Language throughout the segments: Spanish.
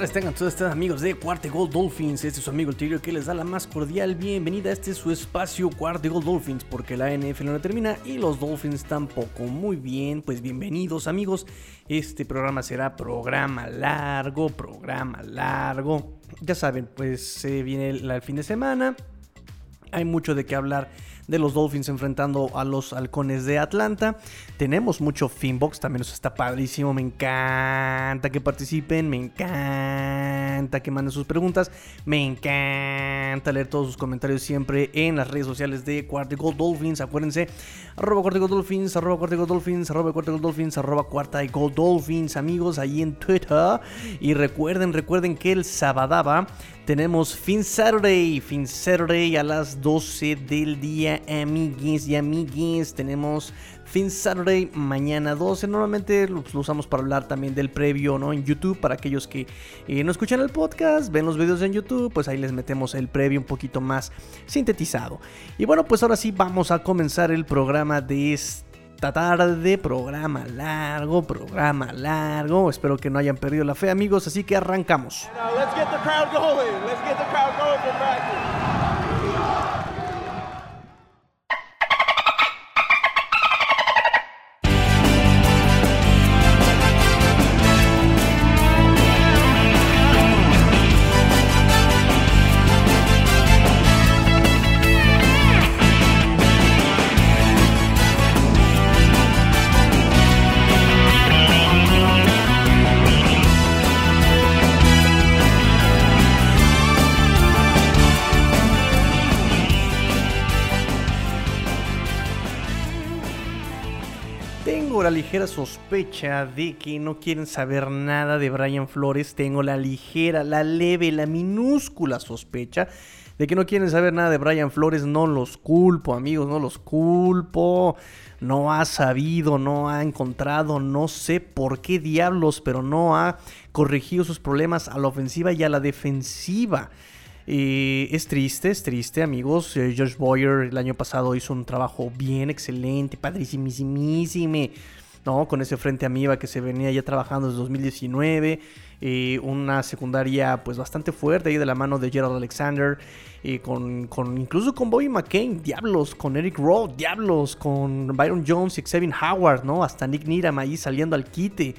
Tardes, tengan todos ustedes amigos de Cuarte Gold Dolphins. Este es su amigo el Tigre que les da la más cordial bienvenida. Este es su espacio Cuarte Gold Dolphins porque la NFL no termina y los Dolphins tampoco. Muy bien, pues bienvenidos amigos. Este programa será programa largo, programa largo. Ya saben, pues se viene el fin de semana. Hay mucho de qué hablar de los Dolphins enfrentando a los halcones de Atlanta. Tenemos mucho Finbox, también nos está padrísimo. Me encanta que participen, me encanta que manden sus preguntas, me encanta leer todos sus comentarios siempre en las redes sociales de Cuarta Gold Dolphins. Acuérdense, arroba Cuarta Gold Dolphins, arroba Cuarta Gold Dolphins, arroba Cuarta Gold Dolphins, arroba Cuarta Gold Dolphins, amigos, ahí en Twitter. Y recuerden, recuerden que el Sabadaba tenemos Fin Saturday, Fin Saturday a las 12 del día, amiguis y amiguis. Tenemos Fin Saturday mañana 12. Normalmente lo, usamos para hablar también del previo, ¿no? En YouTube, para aquellos que eh, no escuchan el podcast, ven los videos en YouTube, pues ahí les metemos el previo un poquito más sintetizado. Y bueno, pues ahora sí vamos a comenzar el programa de este esta tarde. Programa largo, programa largo. Espero que no hayan perdido la fe, amigos. Así que arrancamos. Ligera sospecha de que no quieren saber nada de Brian Flores. Tengo la ligera, la leve, la minúscula sospecha de que no quieren saber nada de Brian Flores. No los culpo, amigos, no los culpo. No ha sabido, no ha encontrado, no sé por qué diablos, pero no ha corregido sus problemas a la ofensiva y a la defensiva. Eh, es triste, es triste, amigos. Eh, Josh Boyer el año pasado hizo un trabajo bien excelente, padrísimísimo, ¿no? Con ese frente amiba que se venía ya trabajando desde 2019. Eh, una secundaria pues bastante fuerte ahí de la mano de Gerald Alexander. con, con, incluso con Bobby McCain, diablos, con Eric Rowe, diablos, con Byron Jones y Xavier Howard, ¿no? Hasta Nick Niram ahí saliendo al quite.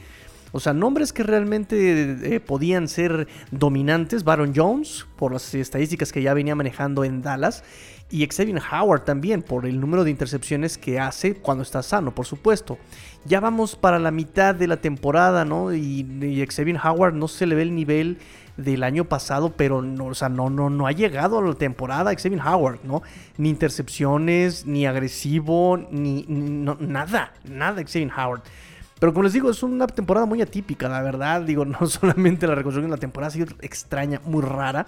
O sea, nombres que realmente eh, podían ser dominantes. Baron Jones, por las estadísticas que ya venía manejando en Dallas. Y Xavier Howard también, por el número de intercepciones que hace cuando está sano, por supuesto. Ya vamos para la mitad de la temporada, ¿no? Y, y Xavier Howard no se le ve el nivel del año pasado, pero no, o sea, no, no, no ha llegado a la temporada Xavier Howard, ¿no? Ni intercepciones, ni agresivo, ni, nada, nada Xavier Howard. Pero como les digo, es una temporada muy atípica, la verdad. Digo, no solamente la reconstrucción de la temporada ha sido extraña, muy rara.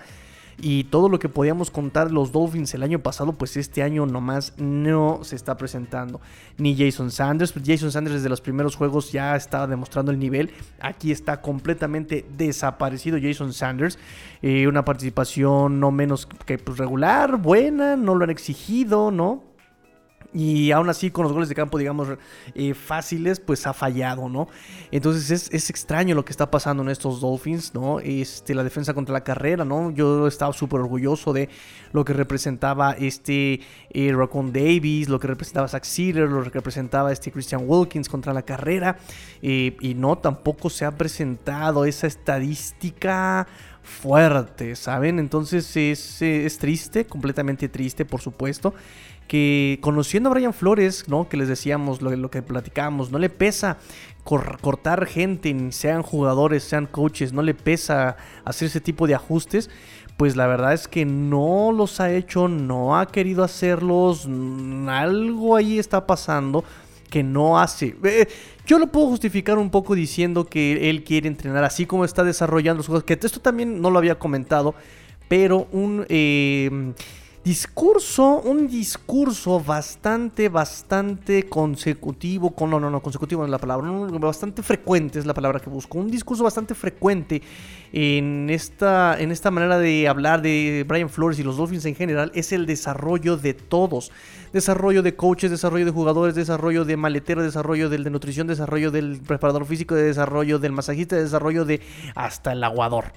Y todo lo que podíamos contar los Dolphins el año pasado, pues este año nomás no se está presentando. Ni Jason Sanders, pues Jason Sanders desde los primeros juegos ya estaba demostrando el nivel. Aquí está completamente desaparecido Jason Sanders. Eh, una participación no menos que pues, regular, buena, no lo han exigido, ¿no? Y aún así, con los goles de campo, digamos, eh, fáciles, pues ha fallado, ¿no? Entonces es, extraño lo que está pasando en estos Dolphins, ¿no? Este, la defensa contra la carrera, ¿no? Yo estaba súper orgulloso de lo que representaba este eh, Davis, lo que representaba Zach Sealer, lo que representaba este Christian Wilkins contra la carrera. Eh, y no, tampoco se ha presentado esa estadística fuerte, ¿saben? Entonces es, es triste, completamente triste, por supuesto que conociendo a Brian Flores, ¿no? Que les decíamos lo, que platicábamos, no le pesa cortar gente, sean jugadores, sean coaches, no le pesa hacer ese tipo de ajustes. Pues la verdad es que no los ha hecho, no ha querido hacerlos, algo ahí está pasando que no hace. Eh, yo lo puedo justificar un poco diciendo que él quiere entrenar así como está desarrollando sus cosas, que esto también no lo había comentado, pero un... Eh, Discurso, un discurso bastante, bastante consecutivo, con, no, no, no, consecutivo es la palabra, bastante frecuente es la palabra que busco, un discurso bastante frecuente en esta, en esta manera de hablar de Brian Flores y los Dolphins en general es el desarrollo de todos, desarrollo de coaches, desarrollo de jugadores, desarrollo de maletero, desarrollo del de nutrición, desarrollo del preparador físico, de desarrollo del masajista, desarrollo de hasta el aguador.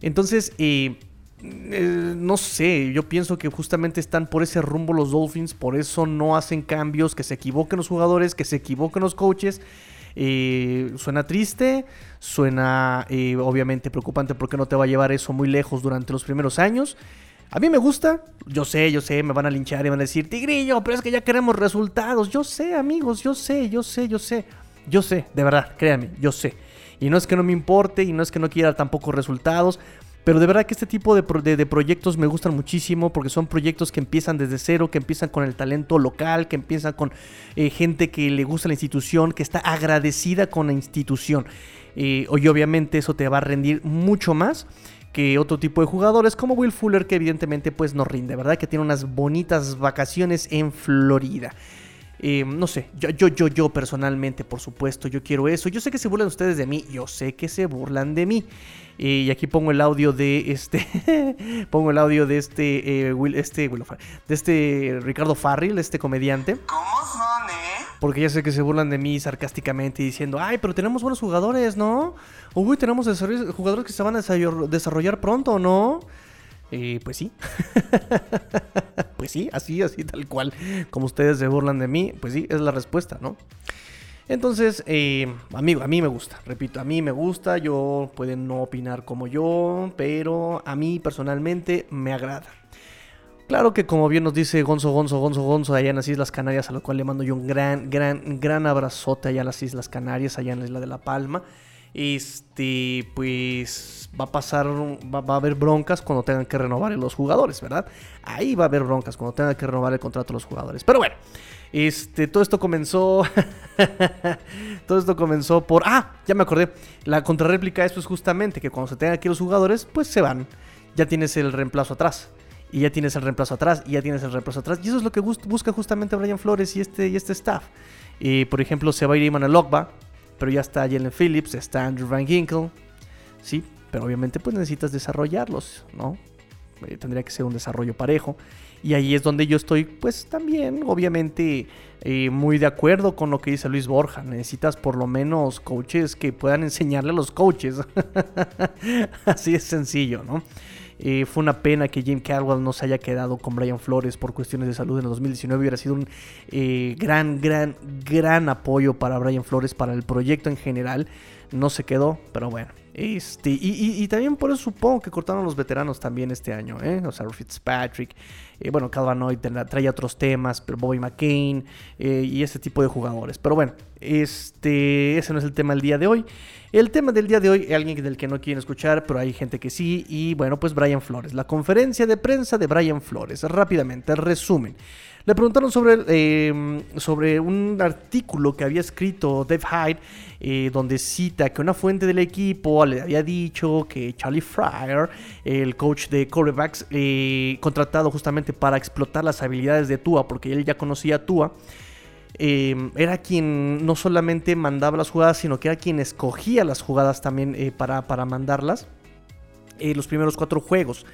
Entonces, eh, eh, no sé, yo pienso que justamente están por ese rumbo los Dolphins, por eso no hacen cambios, que se equivoquen los jugadores, que se equivoquen los coaches. Eh, suena triste, suena eh, obviamente preocupante porque no te va a llevar eso muy lejos durante los primeros años. A mí me gusta, yo sé, yo sé, me van a linchar y van a decir, Tigrillo, pero es que ya queremos resultados. Yo sé, amigos, yo sé, yo sé, yo sé. Yo sé, de verdad, créanme, yo sé. Y no es que no me importe y no es que no quiera tampoco resultados. Pero de verdad que este tipo de, proyectos me gustan muchísimo porque son proyectos que empiezan desde cero, que empiezan con el talento local, que empiezan con eh, gente que le gusta la institución, que está agradecida con la institución. Eh, y obviamente eso te va a rendir mucho más que otro tipo de jugadores como Will Fuller que evidentemente pues no rinde, ¿verdad? Que tiene unas bonitas vacaciones en Florida. Eh, no sé, yo, yo, yo, yo personalmente, por supuesto, yo quiero eso. Yo sé que se burlan ustedes de mí, yo sé que se burlan de mí. Eh, y aquí pongo el audio de este. pongo el audio de este. Eh, Will, este de este Ricardo Farril, este comediante. ¿Cómo son, eh? Porque ya sé que se burlan de mí sarcásticamente diciendo: Ay, pero tenemos buenos jugadores, ¿no? Uy, tenemos jugadores que se van a desarrollar pronto, ¿no? Eh, pues sí. pues sí, así, así, tal cual. Como ustedes se burlan de mí, pues sí, es la respuesta, ¿no? Entonces, eh, amigo, a mí me gusta, repito, a mí me gusta, yo pueden no opinar como yo, pero a mí personalmente me agrada. Claro que como bien nos dice Gonzo, Gonzo, Gonzo, Gonzo, allá en las Islas Canarias, a lo cual le mando yo un gran, gran, gran abrazote allá en las Islas Canarias, allá en la Isla de La Palma. Este, pues va a pasar, va, a haber broncas cuando tengan que renovar los jugadores, ¿verdad? Ahí va a haber broncas cuando tengan que renovar el contrato los jugadores. Pero bueno, este, todo esto comenzó. todo esto comenzó por. Ah, ya me acordé. La contrarréplica a esto es justamente que cuando se tengan aquí los jugadores, pues se van. Ya tienes el reemplazo atrás. Y ya tienes el reemplazo atrás. Y ya tienes el reemplazo atrás. Y eso es lo que busca justamente Brian Flores y este, y este staff. Y por ejemplo, se va a ir Iman Logba. Pero ya está Jalen Phillips, está Andrew Van Ginkle. Sí, pero obviamente pues necesitas desarrollarlos, ¿no? Eh, tendría que ser un desarrollo parejo. Y ahí es donde yo estoy, pues también, obviamente, eh, muy de acuerdo con lo que dice Luis Borja. Necesitas por lo menos coaches que puedan enseñarle a los coaches. Así es sencillo, ¿no? Eh, fue una pena que Jim Caldwell no se haya quedado con Brian Flores por cuestiones de salud en el 2019. Hubiera sido un eh, gran, gran, gran apoyo para Brian Flores, para el proyecto en general. No se quedó, pero bueno. Este, y, también por eso supongo que cortaron los veteranos también este año, ¿eh? O sea, Fitzpatrick, eh, bueno, Calvanoid trae otros temas, pero Bobby McCain eh, y ese tipo de jugadores. Pero bueno, este, ese no es el tema del día de hoy. El tema del día de hoy, alguien del que no quieren escuchar, pero hay gente que sí. Y bueno, pues Brian Flores, la conferencia de prensa de Brian Flores. Rápidamente, resumen. Le preguntaron sobre, eh, sobre un artículo que había escrito Dave Hyde, eh, donde cita que una fuente del equipo le había dicho que Charlie Fryer, el coach de quarterbacks, eh, contratado justamente para explotar las habilidades de Tua, porque él ya conocía a Tua, era quien no solamente mandaba las jugadas, sino que era quien escogía las jugadas también para, para mandarlas. los primeros cuatro juegos.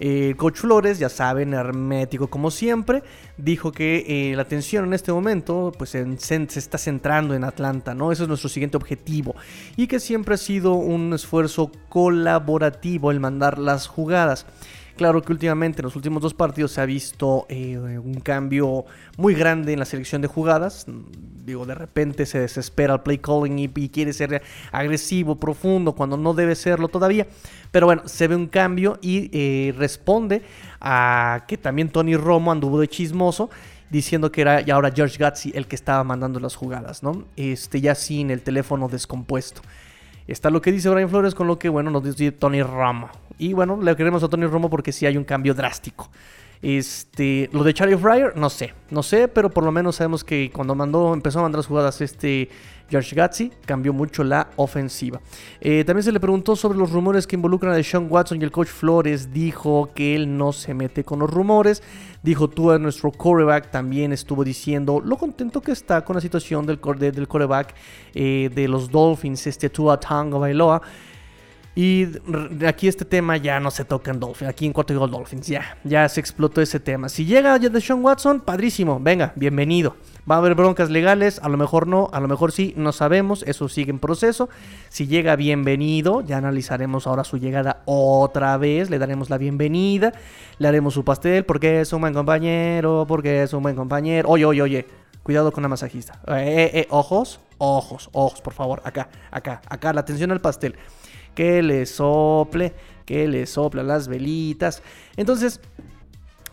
Eh, Coach Flores, ya saben, hermético como siempre, dijo que eh, la atención en este momento pues, se, se, está centrando en Atlanta, ¿no? Ese es nuestro siguiente objetivo. Y que siempre ha sido un esfuerzo colaborativo el mandar las jugadas. Claro que últimamente en los últimos dos partidos se ha visto eh, un cambio muy grande en la selección de jugadas. Digo, de repente se desespera el play calling y, quiere ser agresivo, profundo, cuando no debe serlo todavía. Pero bueno, se ve un cambio y eh, responde a que también Tony Romo anduvo de chismoso diciendo que era ya ahora George Gatzi el que estaba mandando las jugadas, ¿no? Este, ya sin el teléfono descompuesto. Está lo que dice Brian Flores con lo que, bueno, nos dice Tony Romo. Y bueno, le queremos a Tony Romo porque sí hay un cambio drástico. Este, lo de Charlie Fryer, no sé, no sé, pero por lo menos sabemos que cuando mandó, empezó a mandar las jugadas este George Gatzi, cambió mucho la ofensiva. Eh, también se le preguntó sobre los rumores que involucran a Sean Watson y el coach Flores dijo que él no se mete con los rumores. Dijo tú nuestro quarterback también estuvo diciendo lo contento que está con la situación del, del quarterback eh, de los Dolphins, este Tua Tango Bailoa. Y aquí este tema ya no se toca en Dolphins. Aquí en cuarto gol Dolphins. Ya, ya se explotó ese tema. Si llega ya de Sean Watson, padrísimo. Venga, bienvenido. Va a haber broncas legales, a lo mejor no, a lo mejor sí, no sabemos, eso sigue en proceso. Si llega bienvenido, ya analizaremos ahora su llegada otra vez, le daremos la bienvenida, le haremos su pastel porque es un buen compañero, porque es un buen compañero. Oye, oye, oye, cuidado con la masajista. Eh, eh, eh, ojos, ojos, ojos, por favor, acá, acá, acá, la atención al pastel que le sople, que le sopla las velitas. Entonces,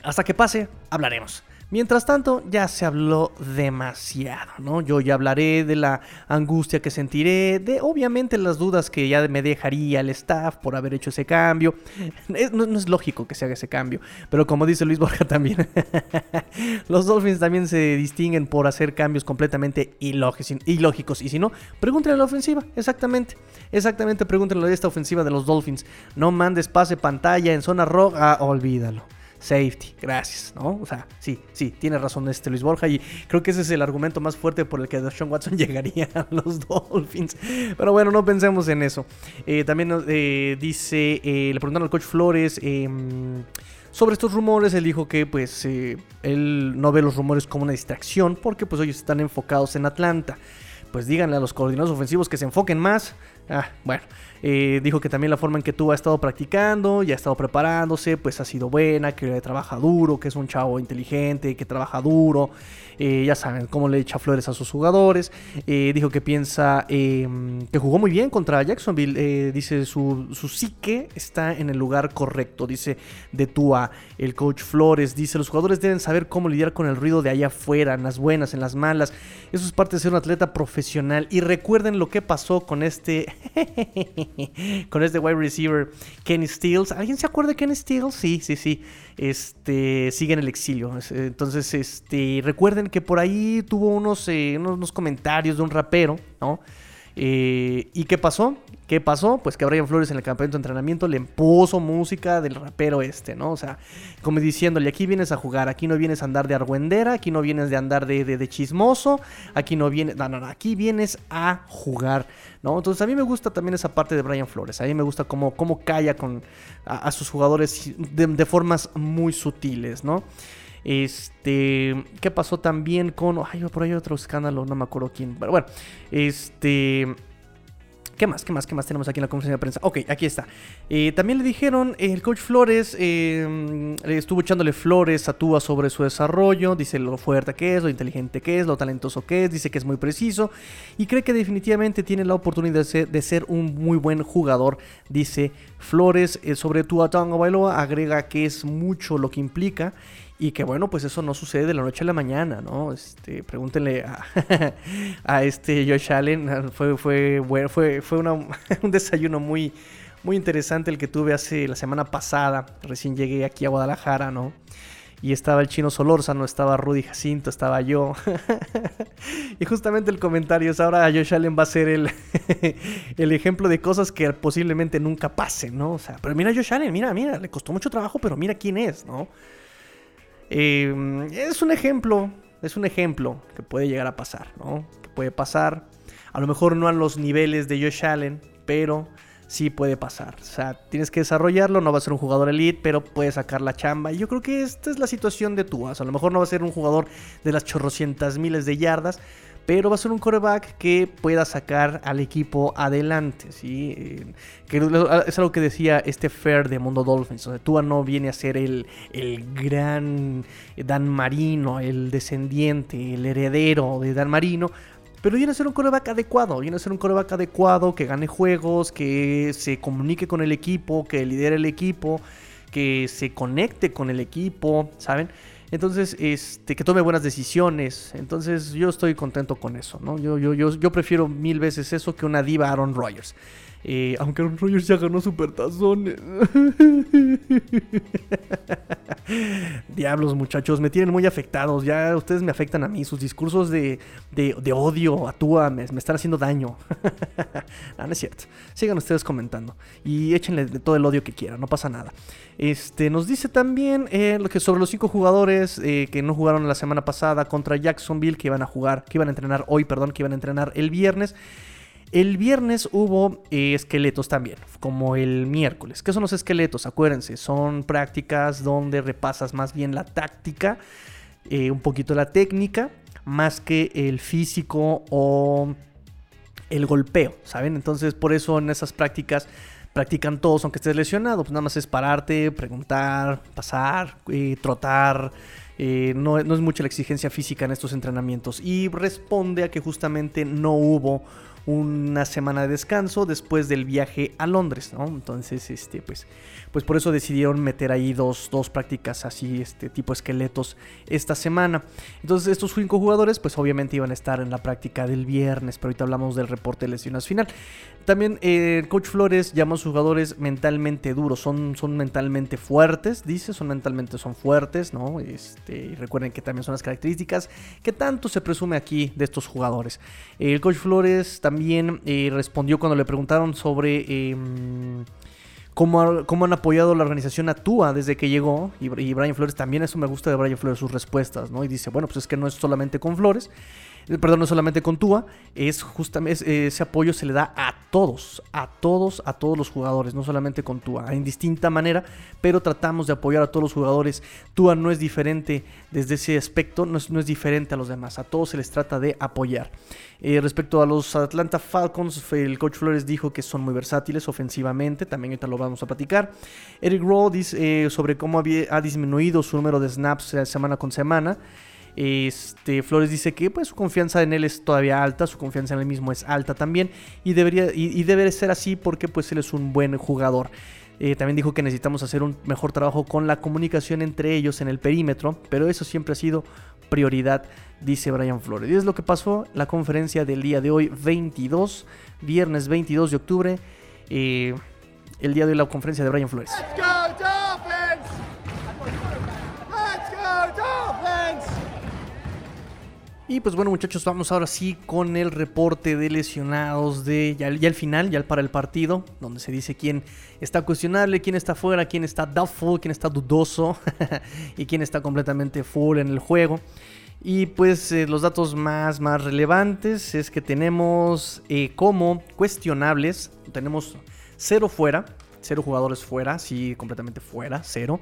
hasta que pase, hablaremos. Mientras tanto, ya se habló demasiado, ¿no? Yo ya hablaré de la angustia que sentiré, de obviamente las dudas que ya me dejaría el staff por haber hecho ese cambio. no, es lógico que se haga ese cambio, pero como dice Luis Borja también, los Dolphins también se distinguen por hacer cambios completamente ilógicos. Y si no, pregúntenle a la ofensiva, exactamente. Exactamente, pregúntenle a esta ofensiva de los Dolphins. No mandes pase pantalla en zona roja, olvídalo safety, gracias, ¿no? O sea, sí, sí, tiene razón este Luis Borja y creo que ese es el argumento más fuerte por el que Sean Watson llegaría a los Dolphins. Pero bueno, no pensemos en eso. Eh, también eh, dice, eh, le preguntaron al coach Flores em, sobre estos rumores, él dijo que pues él no ve los rumores como una distracción porque pues ellos están enfocados en Atlanta. Pues díganle a los coordinadores ofensivos que se enfoquen más. Ah, bueno. Eh, dijo que también la forma en que tú has estado practicando, ya ha estado preparándose, pues ha sido buena, que trabaja duro, que es un chavo inteligente, que trabaja duro. Eh, ya saben cómo le echa flores a sus jugadores. Eh, dijo que piensa em, que jugó muy bien contra Jacksonville. dice su, su psique está en el lugar correcto. Dice de Tua, el coach Flores. Dice los jugadores deben saber cómo lidiar con el ruido de allá afuera, en las buenas, en las malas. Eso es parte de ser un atleta profesional. Y recuerden lo que pasó con este con este wide receiver Kenny Stills. ¿Alguien se acuerda de Kenny Stills? Sí, sí, sí. Este sigue en el exilio. Entonces, este recuerden que por ahí tuvo unos, eh, unos comentarios de un rapero, ¿no? Eh, ¿Y qué pasó? ¿Qué pasó? Pues que Brian Flores en el campamento de entrenamiento le puso música del rapero este, ¿no? O sea, como diciéndole, aquí vienes a jugar, aquí no vienes a andar de argüendera, aquí no vienes de andar de, chismoso, aquí no vienes, no, no, no, aquí vienes a jugar, ¿no? Entonces a mí me gusta también esa parte de Brian Flores, a mí me gusta cómo, cómo calla con, a, sus jugadores de formas muy sutiles, ¿no? Este, ¿qué pasó también con, ay, por ahí otro escándalo, no me acuerdo quién, pero bueno, este ¿Qué más? ¿Qué más? ¿Qué más tenemos aquí en la conferencia de prensa? Ok, aquí está. Eh, también le dijeron, el coach Flores eh, estuvo echándole flores a Tua sobre su desarrollo. Dice lo fuerte que es, lo inteligente que es, lo talentoso que es. Dice que es muy preciso. Y cree que definitivamente tiene la oportunidad de ser, un muy buen jugador. Dice Flores eh, sobre Tua Tonga Bailoa. Agrega que es mucho lo que implica y que bueno, pues eso no sucede de la noche a la mañana, ¿no? Este, pregúntenle a, este Josh Allen. Fue, fue, fue, fue un desayuno muy, muy interesante el que tuve hace la semana pasada. Recién llegué aquí a Guadalajara, ¿no? Y estaba el chino Solórzano, estaba Rudy Jacinto, estaba yo. y justamente el comentario es ahora Josh Allen va a ser el, el ejemplo de cosas que posiblemente nunca pasen, ¿no? O sea, pero mira a Josh Allen, mira, mira, le costó mucho trabajo, pero mira quién es, ¿no? Em, es un ejemplo, es un ejemplo que puede llegar a pasar, ¿no? Que puede pasar, a lo mejor no a los niveles de Josh Allen, pero sí puede pasar. O sea, tienes que desarrollarlo, no va a ser un jugador elite, pero puede sacar la chamba. Y yo creo que esta es la situación de Tuas. A lo mejor no va a ser un jugador de las chorrocientas miles de yardas, pero va a ser un coreback que pueda sacar al equipo adelante, ¿sí? Eh, que es algo que decía este Fair de Mundo Dolphins, donde Tua no viene a ser el, el gran Dan Marino, el descendiente, el heredero de Dan Marino, pero viene a ser un coreback adecuado, viene a ser un coreback adecuado, que gane juegos, que se comunique con el equipo, que lidere el equipo, que se conecte con el equipo, ¿saben? Entonces, este, que tome buenas decisiones. Entonces, yo estoy contento con eso, ¿no? Yo, yo, yo, yo prefiero mil veces eso que una diva Aaron Rodgers. Eh, aunque Aaron Rodgers ya ganó supertazones. Diablos, muchachos, me tienen muy afectados. Ya ustedes me afectan a mí. Sus discursos de, odio a Tua me, están haciendo daño. no, no es cierto. Sigan ustedes comentando. Y échenle todo el odio que quieran, no pasa nada. Este, nos dice también eh, que sobre los cinco jugadores eh, que no jugaron la semana pasada contra Jacksonville, que iban a jugar, que iban a entrenar hoy, perdón, que iban a entrenar el viernes. El viernes hubo eh, esqueletos también, como el miércoles. ¿Qué son los esqueletos? Acuérdense, son prácticas donde repasas más bien la táctica, eh, un poquito la técnica, más que el físico o el golpeo, ¿saben? Entonces por eso en esas prácticas practican todos aunque estés lesionado. Pues nada más es pararte, preguntar, pasar, eh, trotar. no, no es mucha la exigencia física en estos entrenamientos. Y responde a que justamente no hubo una semana de descanso después del viaje a Londres, ¿no? Entonces, este, pues, pues por eso decidieron meter ahí dos, dos prácticas así, este tipo esqueletos esta semana. Entonces, estos cinco jugadores, pues obviamente iban a estar en la práctica del viernes, pero ahorita hablamos del reporte de lesiones final. También eh, coach Flores llama a sus jugadores mentalmente duros, son, son mentalmente fuertes, dice, son mentalmente son fuertes, ¿no? Este, y recuerden que también son las características que tanto se presume aquí de estos jugadores. El coach Flores también eh, respondió cuando le preguntaron sobre... Em, cómo, han apoyado la organización Atúa desde que llegó. Y, y, Brian Flores también, eso me gusta de Brian Flores, sus respuestas, ¿no? Y dice, bueno, pues es que no es solamente con Flores, eh, perdón, no solamente con Tua, es justamente eh, ese apoyo se le da a todos, a todos, a todos los jugadores, no solamente con Tua, en distinta manera, pero tratamos de apoyar a todos los jugadores. Tua no es diferente desde ese aspecto, no es, diferente a los demás, a todos se les trata de apoyar. Eh, respecto a los Atlanta Falcons, el coach Flores dijo que son muy versátiles ofensivamente, también ahorita lo vamos a platicar. Eric Rowe dice sobre cómo ha disminuido su número de snaps semana con semana. Este, Flores dice que pues, su confianza en él es todavía alta, su confianza en él mismo es alta también y, debería, y, debe ser así porque pues, él es un buen jugador. Eh, también dijo que necesitamos hacer un mejor trabajo con la comunicación entre ellos en el perímetro, pero eso siempre ha sido prioridad, dice Brian Flores. Y es lo que pasó la conferencia del día de hoy, 22, viernes 22 de octubre, eh, el día de hoy la conferencia de Brian Flores. Y pues bueno muchachos, vamos ahora sí con el reporte de lesionados de ya, al final, ya para el partido, donde se dice quién está cuestionable, quién está fuera, quién está doubtful, quién está dudoso y quién está completamente full en el juego. Y pues eh, los datos más, más relevantes es que tenemos eh, como cuestionables, tenemos cero fuera, cero jugadores fuera, sí, completamente fuera, cero.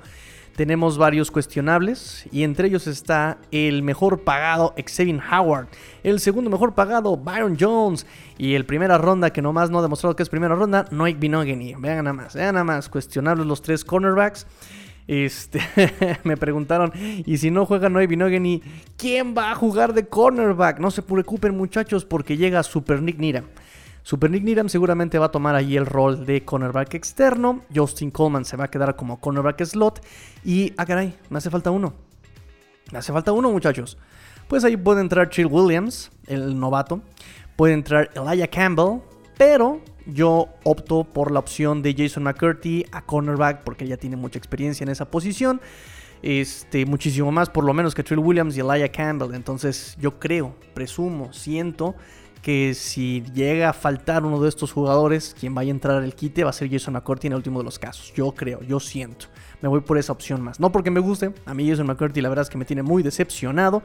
Tenemos varios cuestionables y entre ellos está el mejor pagado Xavier Howard, el segundo mejor pagado Byron Jones y el primera ronda que nomás no ha demostrado que es primera ronda, Noik Binogany. Vean nada más, vean nada más, cuestionables los tres cornerbacks. Este, me preguntaron, y si no juega Noé Binogany, ¿quién va a jugar de cornerback? No se preocupen muchachos porque llega Super Nick Nira. Super Nick Needham seguramente va a tomar ahí el rol de cornerback externo. Justin Coleman se va a quedar como cornerback slot. Y, ah, caray, me hace falta uno. Me hace falta uno, muchachos. Pues ahí puede entrar Chill Williams, el novato. Puede entrar Elijah Campbell. Pero yo opto por la opción de Jason McCurdy a cornerback porque ya tiene mucha experiencia en esa posición. Este, muchísimo más, por lo menos que Trill Williams y Elijah Campbell. Entonces, yo creo, presumo, siento que si llega a faltar uno de estos jugadores, quien vaya a entrar al quite va a ser Jason McCourty en el último de los casos. Yo creo, yo siento. Me voy por esa opción más. No porque me guste, a mí Jason McCourty la verdad es que me tiene muy decepcionado.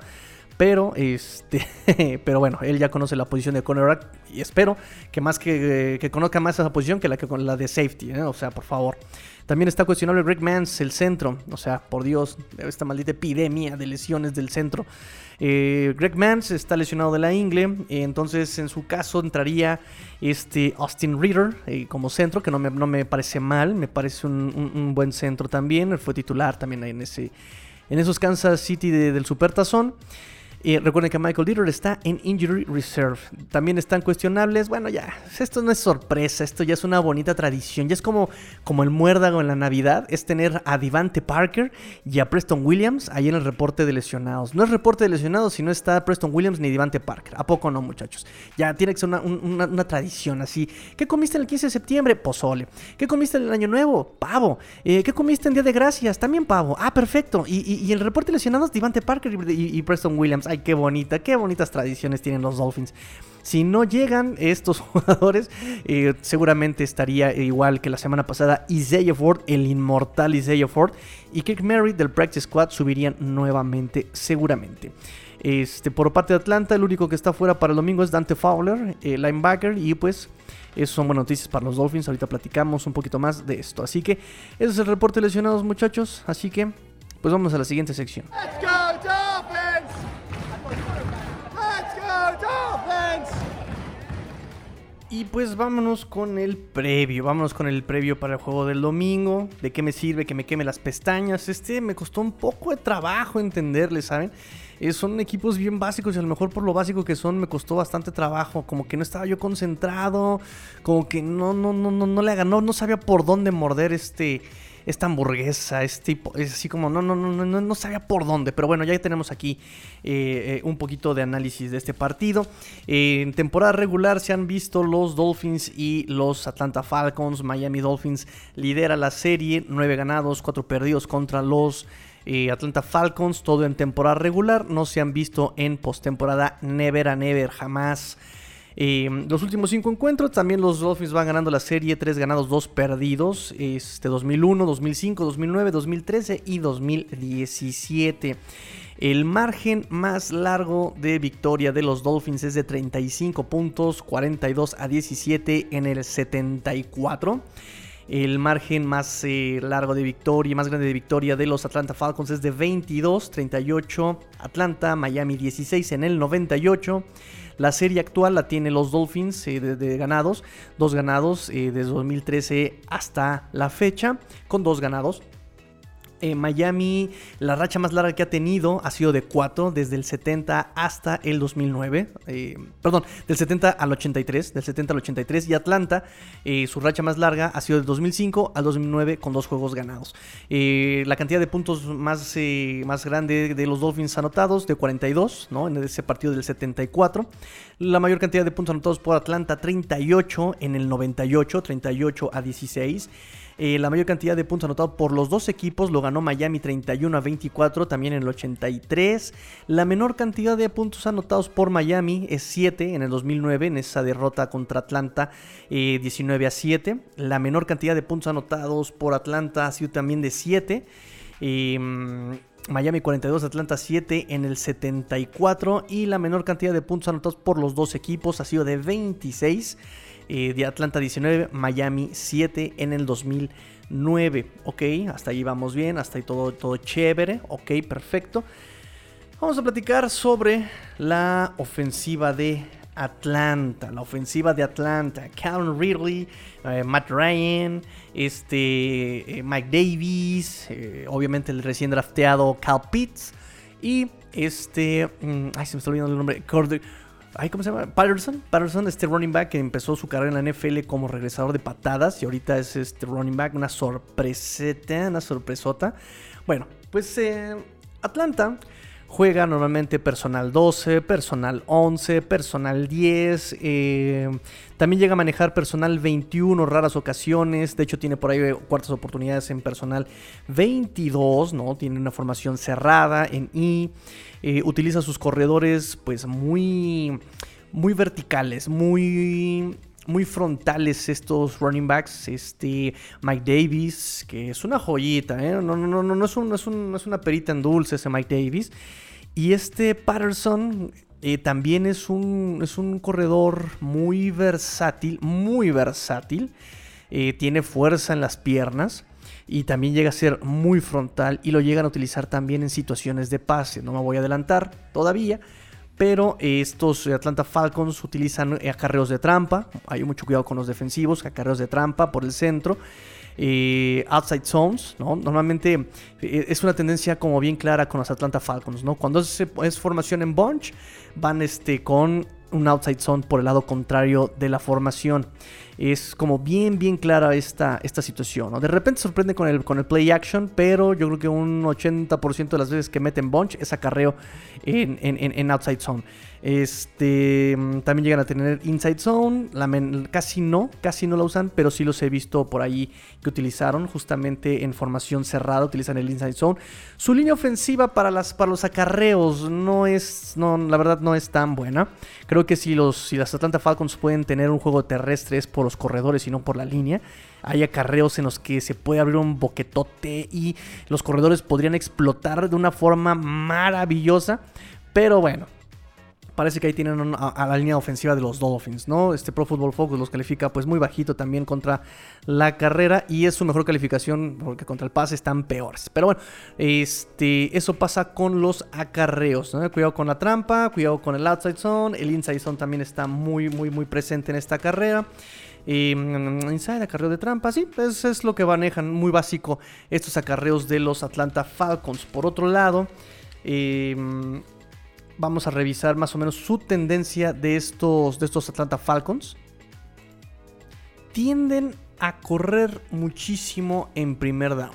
Pero, este, pero bueno, él ya conoce la posición de cornerback y espero que más que, que conozca más esa posición que la, que, la de safety. ¿eh? O sea, por favor. También está cuestionable Greg Mans, el centro. O sea, por Dios, esta maldita epidemia de lesiones del centro. Eh, Greg Mans está lesionado de la ingle, eh, entonces en su caso entraría este Austin Reader eh, como centro, que no me, parece mal, me parece un, buen centro también. Él fue titular también en, ese, en esos Kansas City del Supertazón. Eh, recuerden que Michael Dieter está en Injury Reserve. También están cuestionables. Bueno, ya, esto no es sorpresa, esto ya es una bonita tradición. Ya es como, como el muérdago en la Navidad, es tener a Divante Parker y a Preston Williams ahí en el reporte de lesionados. No es reporte de lesionados si no está Preston Williams ni Divante Parker. ¿A poco no, muchachos? Ya tiene que ser una, tradición así. ¿Qué comiste el 15 de septiembre? Pozole. ¿Qué comiste el año nuevo? Pavo. Eh, ¿Qué comiste en Día de Gracias? También pavo. Ah, perfecto. Y, el reporte de lesionados, Divante Parker y Preston Williams ay, qué bonita, qué bonitas tradiciones tienen los Dolphins. Si no llegan estos jugadores, eh, seguramente estaría igual que la semana pasada Isaiah Ford, el inmortal Isaiah Ford, y Kirk Merritt del Practice Squad subirían nuevamente, seguramente. Este, por parte de Atlanta, el único que está fuera para el domingo es Dante Fowler, eh, linebacker, y pues eso son buenas noticias para los Dolphins. Ahorita platicamos un poquito más de esto. Así que ese es el reporte de lesionados, muchachos. Así que, pues vamos a la siguiente sección. Y pues vámonos con el previo, vámonos con el previo para el juego del domingo. ¿De qué me sirve que me queme las pestañas? Este me costó un poco de trabajo entenderle, ¿saben? Eh, son equipos bien básicos y a lo mejor por lo básico que son me costó bastante trabajo. Como que no estaba yo concentrado, como que no, no, no, no, no le ganó, no sabía por dónde morder este esta hamburguesa, es tipo, es así como, no, no, no, no, no sabía por dónde, pero bueno, ya tenemos aquí eh, eh, un poquito de análisis de este partido. en temporada regular se han visto los Dolphins y los Atlanta Falcons, Miami Dolphins lidera la serie, 9 ganados, 4 perdidos contra los... Eh, Atlanta Falcons, todo en temporada regular, no se han visto en postemporada, never a never, jamás. Eh, los últimos cinco encuentros, también los Dolphins van ganando la serie, tres ganados, dos perdidos, este 2001, 2005, 2009, 2013 y 2017. El margen más largo de victoria de los Dolphins es de 35 puntos, 42 a 17 en el 74. El margen más eh, largo de victoria, más grande de victoria de los Atlanta Falcons es de 22, 38 Atlanta, Miami 16 en el 98. La serie actual la tienen los Dolphins eh, de, ganados, dos ganados eh, desde 2013 hasta la fecha, con dos ganados. Eh, Miami, la racha más larga que ha tenido ha sido de 4 desde el 70 hasta el 2009. Eh, perdón, del 70 al 83, del 70 al 83. Y Atlanta, eh, su racha más larga ha sido del 2005 al 2009 con dos juegos ganados. la cantidad de puntos más, más grande de los Dolphins anotados, de 42, ¿no? En ese partido del 74. La mayor cantidad de puntos anotados por Atlanta, 38 en el 98, 38 a 16. Eh, la mayor cantidad de puntos anotados por los dos equipos lo ganó Miami 31 a 24, también en el 83. La menor cantidad de puntos anotados por Miami es 7 en el 2009, en esa derrota contra Atlanta 19 eh, a 7. La menor cantidad de puntos anotados por Atlanta ha sido también de 7. Em, Miami 42, Atlanta 7 en el 74 y la menor cantidad de puntos anotados por los dos equipos ha sido de 26 eh, de Atlanta 19, Miami 7 en el 2009. Ok, hasta ahí vamos bien, hasta ahí todo, todo chévere. Ok, perfecto. Vamos a platicar sobre la ofensiva de Atlanta, la ofensiva de Atlanta. Calvin Ridley, eh, Matt Ryan, este, eh, Mike Davis, obviamente el recién drafteado Cal Pitts y este, mm, ay se me está olvidando el nombre, ¿Cómo se llama? Patterson. Patterson, este running back que empezó su carrera en la NFL como regresador de patadas y ahorita es este running back, una sorpreseta, una sorpresota. Bueno, pues eh, Atlanta juega normalmente personal 12, personal 11, personal 10. Eh, también llega a manejar personal 21 raras ocasiones. De hecho, tiene por ahí cuartas oportunidades en personal 22, ¿no? Tiene una formación cerrada en I. Eh, utiliza sus corredores pues muy, muy verticales, muy muy frontales estos running backs. Este Mike Davis, que es una joyita, ¿eh? no, no, no, no, es no, es es una perita en dulce ese Mike Davis. Y este Patterson eh, también es un, es un corredor muy versátil, muy versátil. tiene fuerza en las piernas y también llega a ser muy frontal y lo llegan a utilizar también en situaciones de pase. No me voy a adelantar todavía, pero estos Atlanta Falcons utilizan acarreos de trampa. Hay mucho cuidado con los defensivos, acarreos de trampa por el centro. eh, outside zones, ¿no? Normalmente eh, es una tendencia como bien clara con los Atlanta Falcons, ¿no? Cuando es, es formación en bunch, van este, con un outside zone por el lado contrario de la formación. Es como bien, bien clara esta, esta situación. De repente sorprende con el, con el play action, pero yo creo que un 80% de las veces que meten bunch es acarreo en, en, en outside zone. Este, mm, también llegan a tener Inside Zone, casi no, casi no la usan, pero sí los he visto por ahí que utilizaron justamente en formación cerrada, utilizan el Inside Zone. Su línea ofensiva para, las, para los acarreos no es, no, la verdad no es tan buena. Creo que si, los, si las Atlanta Falcons pueden tener un juego terrestre es por los corredores y no por la línea. Hay acarreos en los que se puede abrir un boquetote y los corredores podrían explotar de una forma maravillosa. Pero bueno, Parece que ahí tienen a, la línea ofensiva de los Dolphins, ¿no? Este Pro Football Focus los califica pues muy bajito también contra la carrera y es su mejor calificación porque contra el pase están peores. Pero bueno, este, eso pasa con los acarreos. Cuidado con la trampa, cuidado con el outside zone, el inside zone también está muy, muy, muy presente en esta carrera. Y, mm, inside, acarreo de trampa, sí, pues es lo que manejan, muy básico estos acarreos de los Atlanta Falcons. Por otro lado, eh, vamos a revisar más o menos su tendencia de estos, de estos Atlanta Falcons. Tienden a correr muchísimo en primer down.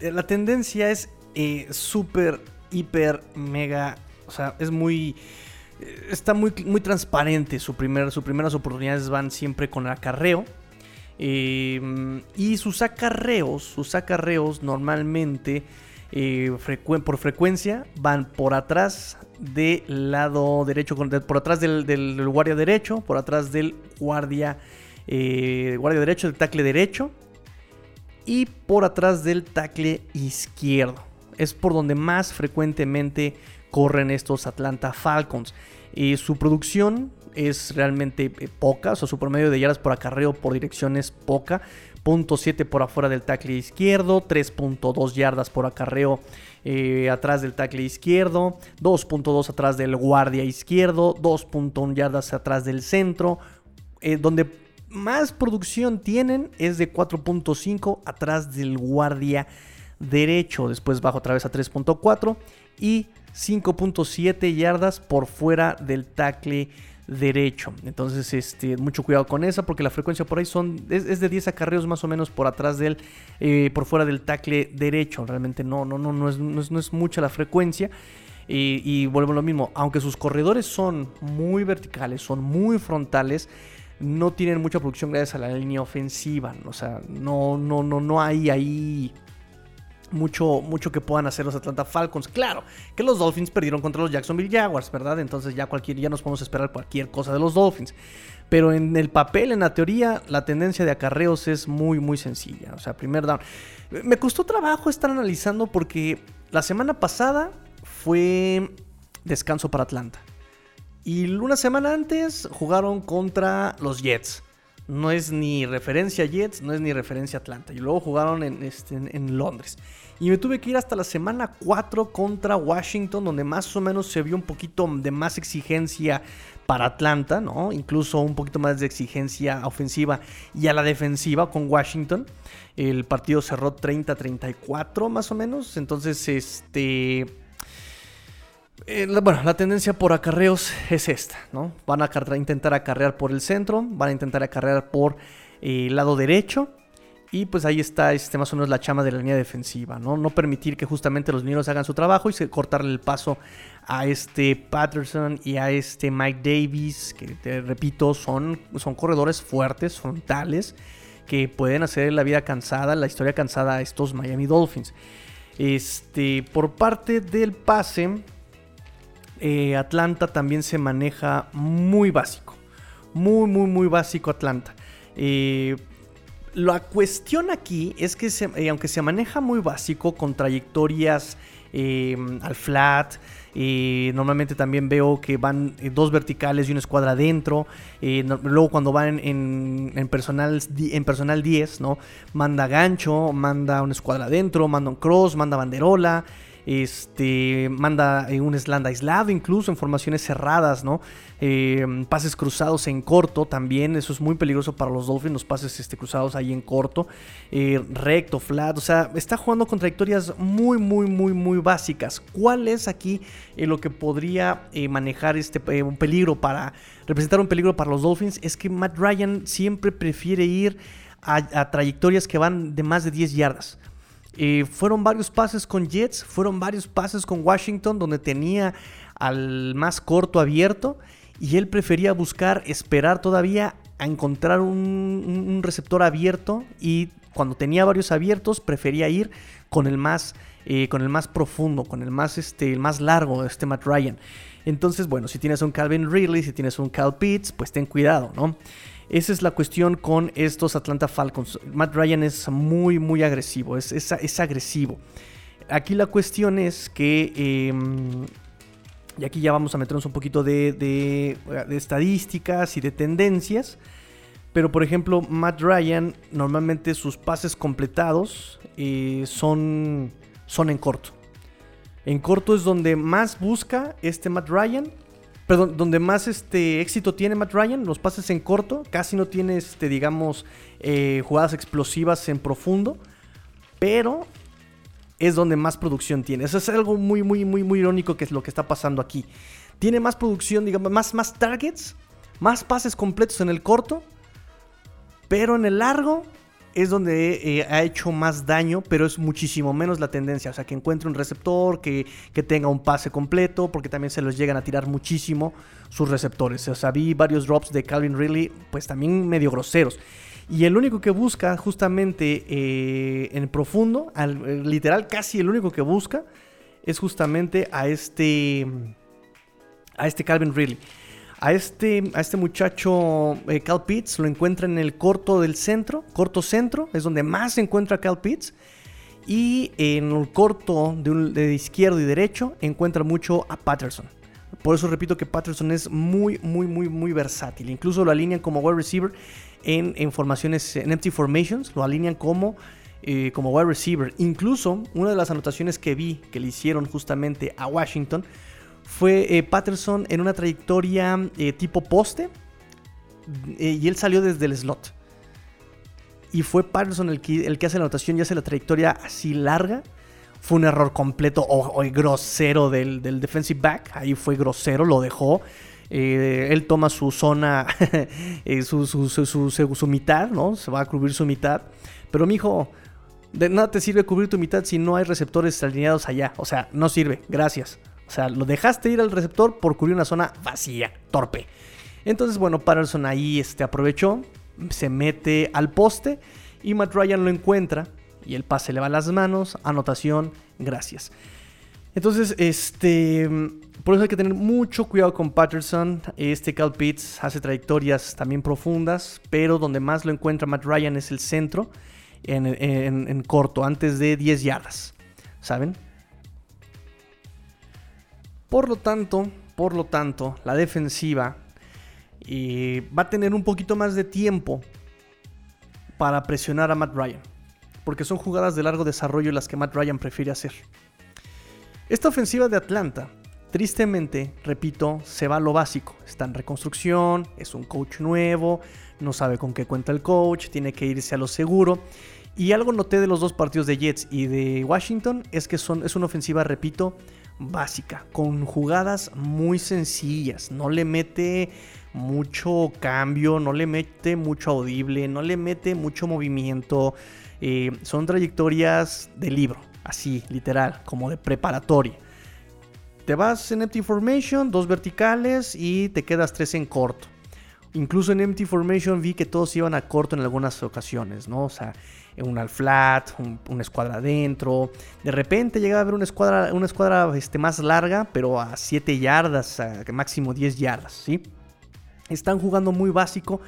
Eh, la tendencia es eh, súper, hiper, mega. O sea, es muy. Eh, está muy, muy transparente. Su primer, sus primeras oportunidades van siempre con acarreo. y sus acarreos, sus acarreos normalmente por frecuencia van por atrás del lado derecho, por atrás del, guardia derecho, por atrás del guardia, eh, guardia derecho, del tackle derecho y por atrás del tackle izquierdo. Es por donde más frecuentemente corren estos Atlanta Falcons. y su producción es realmente eh, poca, su promedio de yardas por acarreo por dirección es poca. 0.7 por afuera del tackle izquierdo, 3.2 yardas por acarreo eh, atrás del tackle izquierdo, 2.2 atrás del guardia izquierdo, 2.1 yardas atrás del centro, eh, donde más producción tienen es de 4.5 atrás del guardia derecho, después bajo otra vez a 3.4 y 5.7 yardas por fuera del tackle derecho. Entonces, este, mucho cuidado con esa porque la frecuencia por ahí son es, de 10 acarreos más o menos por atrás del, eh, por fuera del tackle derecho. Realmente no, no, no, no es, no es, mucha la frecuencia. Y, y vuelvo a lo mismo, aunque sus corredores son muy verticales, son muy frontales, no tienen mucha producción gracias a la línea ofensiva. O sea, no, no, no, no hay ahí mucho, mucho que puedan hacer los Atlanta Falcons. Claro, que los Dolphins perdieron contra los Jacksonville Jaguars, ¿verdad? Entonces ya cualquier, ya nos podemos esperar cualquier cosa de los Dolphins. Pero en el papel, en la teoría, la tendencia de acarreos es muy, muy sencilla. O sea, primer down. Me costó trabajo estar analizando porque la semana pasada fue descanso para Atlanta. Y una semana antes jugaron contra los Jets no es ni referencia a Jets, no es ni referencia a Atlanta. Y luego jugaron en, este, en, Londres. Y me tuve que ir hasta la semana 4 contra Washington, donde más o menos se vio un poquito de más exigencia para Atlanta, ¿no? Incluso un poquito más de exigencia ofensiva y a la defensiva con Washington. El partido cerró 30-34 más o menos. Entonces, este eh, bueno, la tendencia por acarreos es esta, ¿no? Van a intentar acarrear por el centro, van a intentar acarrear por eh, el lado derecho. Y pues ahí está este, más o menos la chama de la línea defensiva, ¿no? No permitir que justamente los niños hagan su trabajo y cortarle el paso a este Patterson y a este Mike Davis, que te repito, son, son corredores fuertes, frontales, que pueden hacer la vida cansada, la historia cansada a estos Miami Dolphins. Este, por parte del pase, eh, Atlanta también se maneja muy básico. Muy, muy, muy básico Atlanta. Eh, la cuestión aquí es que eh, aunque se maneja muy básico con trayectorias al flat, normalmente también veo que van dos verticales y una escuadra adentro. luego cuando van en, personal, en personal 10, ¿no? Manda gancho, manda una escuadra adentro, manda un cross, manda banderola. Este, manda eh, un slant aislado, incluso en formaciones cerradas, ¿no? Eh, pases cruzados en corto también, eso es muy peligroso para los Dolphins, los pases este, cruzados ahí en corto, eh, recto, flat, o sea, está jugando con trayectorias muy, muy, muy, muy básicas. ¿Cuál es aquí lo que podría manejar este, un peligro para, representar un peligro para los Dolphins? Es que Matt Ryan siempre prefiere ir a trayectorias que van de más de 10 yardas. Fueron varios pases con Jets, fueron varios pases con Washington donde tenía al más corto abierto y él prefería buscar esperar todavía a encontrar un, receptor abierto y cuando tenía varios abiertos prefería ir con el más, eh, con el más profundo, con el más, este, el más largo, este Matt Ryan. Entonces, bueno, si tienes un Calvin Ridley, si tienes un Cal Pitts, pues ten cuidado, ¿no? Esa es la cuestión con estos Atlanta Falcons. Matt Ryan es muy, muy agresivo, es, es, agresivo. Aquí la cuestión es que, em, y aquí ya vamos a meternos un poquito de, estadísticas y de tendencias, pero por ejemplo, Matt Ryan, normalmente sus pases completados eh, son, son en corto. En corto es donde más busca este Matt Ryan Perdón, donde más este éxito tiene Matt Ryan, los pases en corto, casi no tiene, este, digamos, eh, jugadas explosivas en profundo, pero es donde más producción tiene. Eso es algo muy, muy, muy, muy irónico que es lo que está pasando aquí. Tiene más producción, digamos, más, más targets, más pases completos en el corto, pero en el largo es donde eh, ha hecho más daño, pero es muchísimo menos la tendencia. O sea, que encuentre un receptor, que, tenga un pase completo, porque también se los llegan a tirar muchísimo sus receptores. O sea, vi varios drops de Calvin Ridley, pues también medio groseros. Y el único que busca justamente eh, en profundo, al, literal casi el único que busca, es justamente a este, a este Calvin Ridley. A este, a este muchacho eh, Cal Pitts lo encuentra en el corto del centro, corto centro, es donde más se encuentra Cal Pitts. Y en el corto de, izquierdo y derecho encuentra mucho a Patterson. Por eso repito que Patterson es muy, muy, muy, muy versátil. Incluso lo alinean como wide receiver en, formaciones, en empty formations, lo alinean como, eh, como wide receiver. Incluso una de las anotaciones que vi que le hicieron justamente a Washington fue eh, Patterson en una trayectoria eh, tipo poste eh, y él salió desde el slot. Y fue Patterson el que, hace la anotación y hace la trayectoria así larga. Fue un error completo o, grosero del, defensive back. Ahí fue grosero, lo dejó. él toma su zona, su, su, mitad, ¿no? Se va a cubrir su mitad. Pero, mijo, de nada te sirve cubrir tu mitad si no hay receptores alineados allá. O sea, no sirve. Gracias. O sea, lo dejaste ir al receptor por cubrir una zona vacía, torpe. Entonces, bueno, Patterson ahí este, aprovechó, se mete al poste y Matt Ryan lo encuentra y el pase le va a las manos, anotación, gracias. Entonces, este, por eso hay que tener mucho cuidado con Patterson. Este Cal Pitts hace trayectorias también profundas, pero donde más lo encuentra Matt Ryan es el centro, en, en corto, antes de 10 yardas. ¿Saben? Por lo tanto, por lo tanto, la defensiva eh, va a tener un poquito más de tiempo para presionar a Matt Ryan. Porque son jugadas de largo desarrollo las que Matt Ryan prefiere hacer. Esta ofensiva de Atlanta, tristemente, repito, se va a lo básico. Está en reconstrucción, es un coach nuevo, no sabe con qué cuenta el coach, tiene que irse a lo seguro. Y algo noté de los dos partidos de Jets y de Washington es que son, es una ofensiva, repito, básica, con jugadas muy sencillas. No le mete mucho cambio, no le mete mucho audible, no le mete mucho movimiento. Eh, son trayectorias de libro, así, literal, como de preparatoria. Te vas en empty formation, dos verticales y te quedas tres en corto. Incluso en empty formation vi que todos iban a corto en algunas ocasiones, ¿no? O sea, un al flat, una escuadra adentro. De repente llegaba a haber una escuadra, una escuadra este, más larga, pero a 7 yardas, a máximo 10 yardas, ¿sí? Están jugando muy básico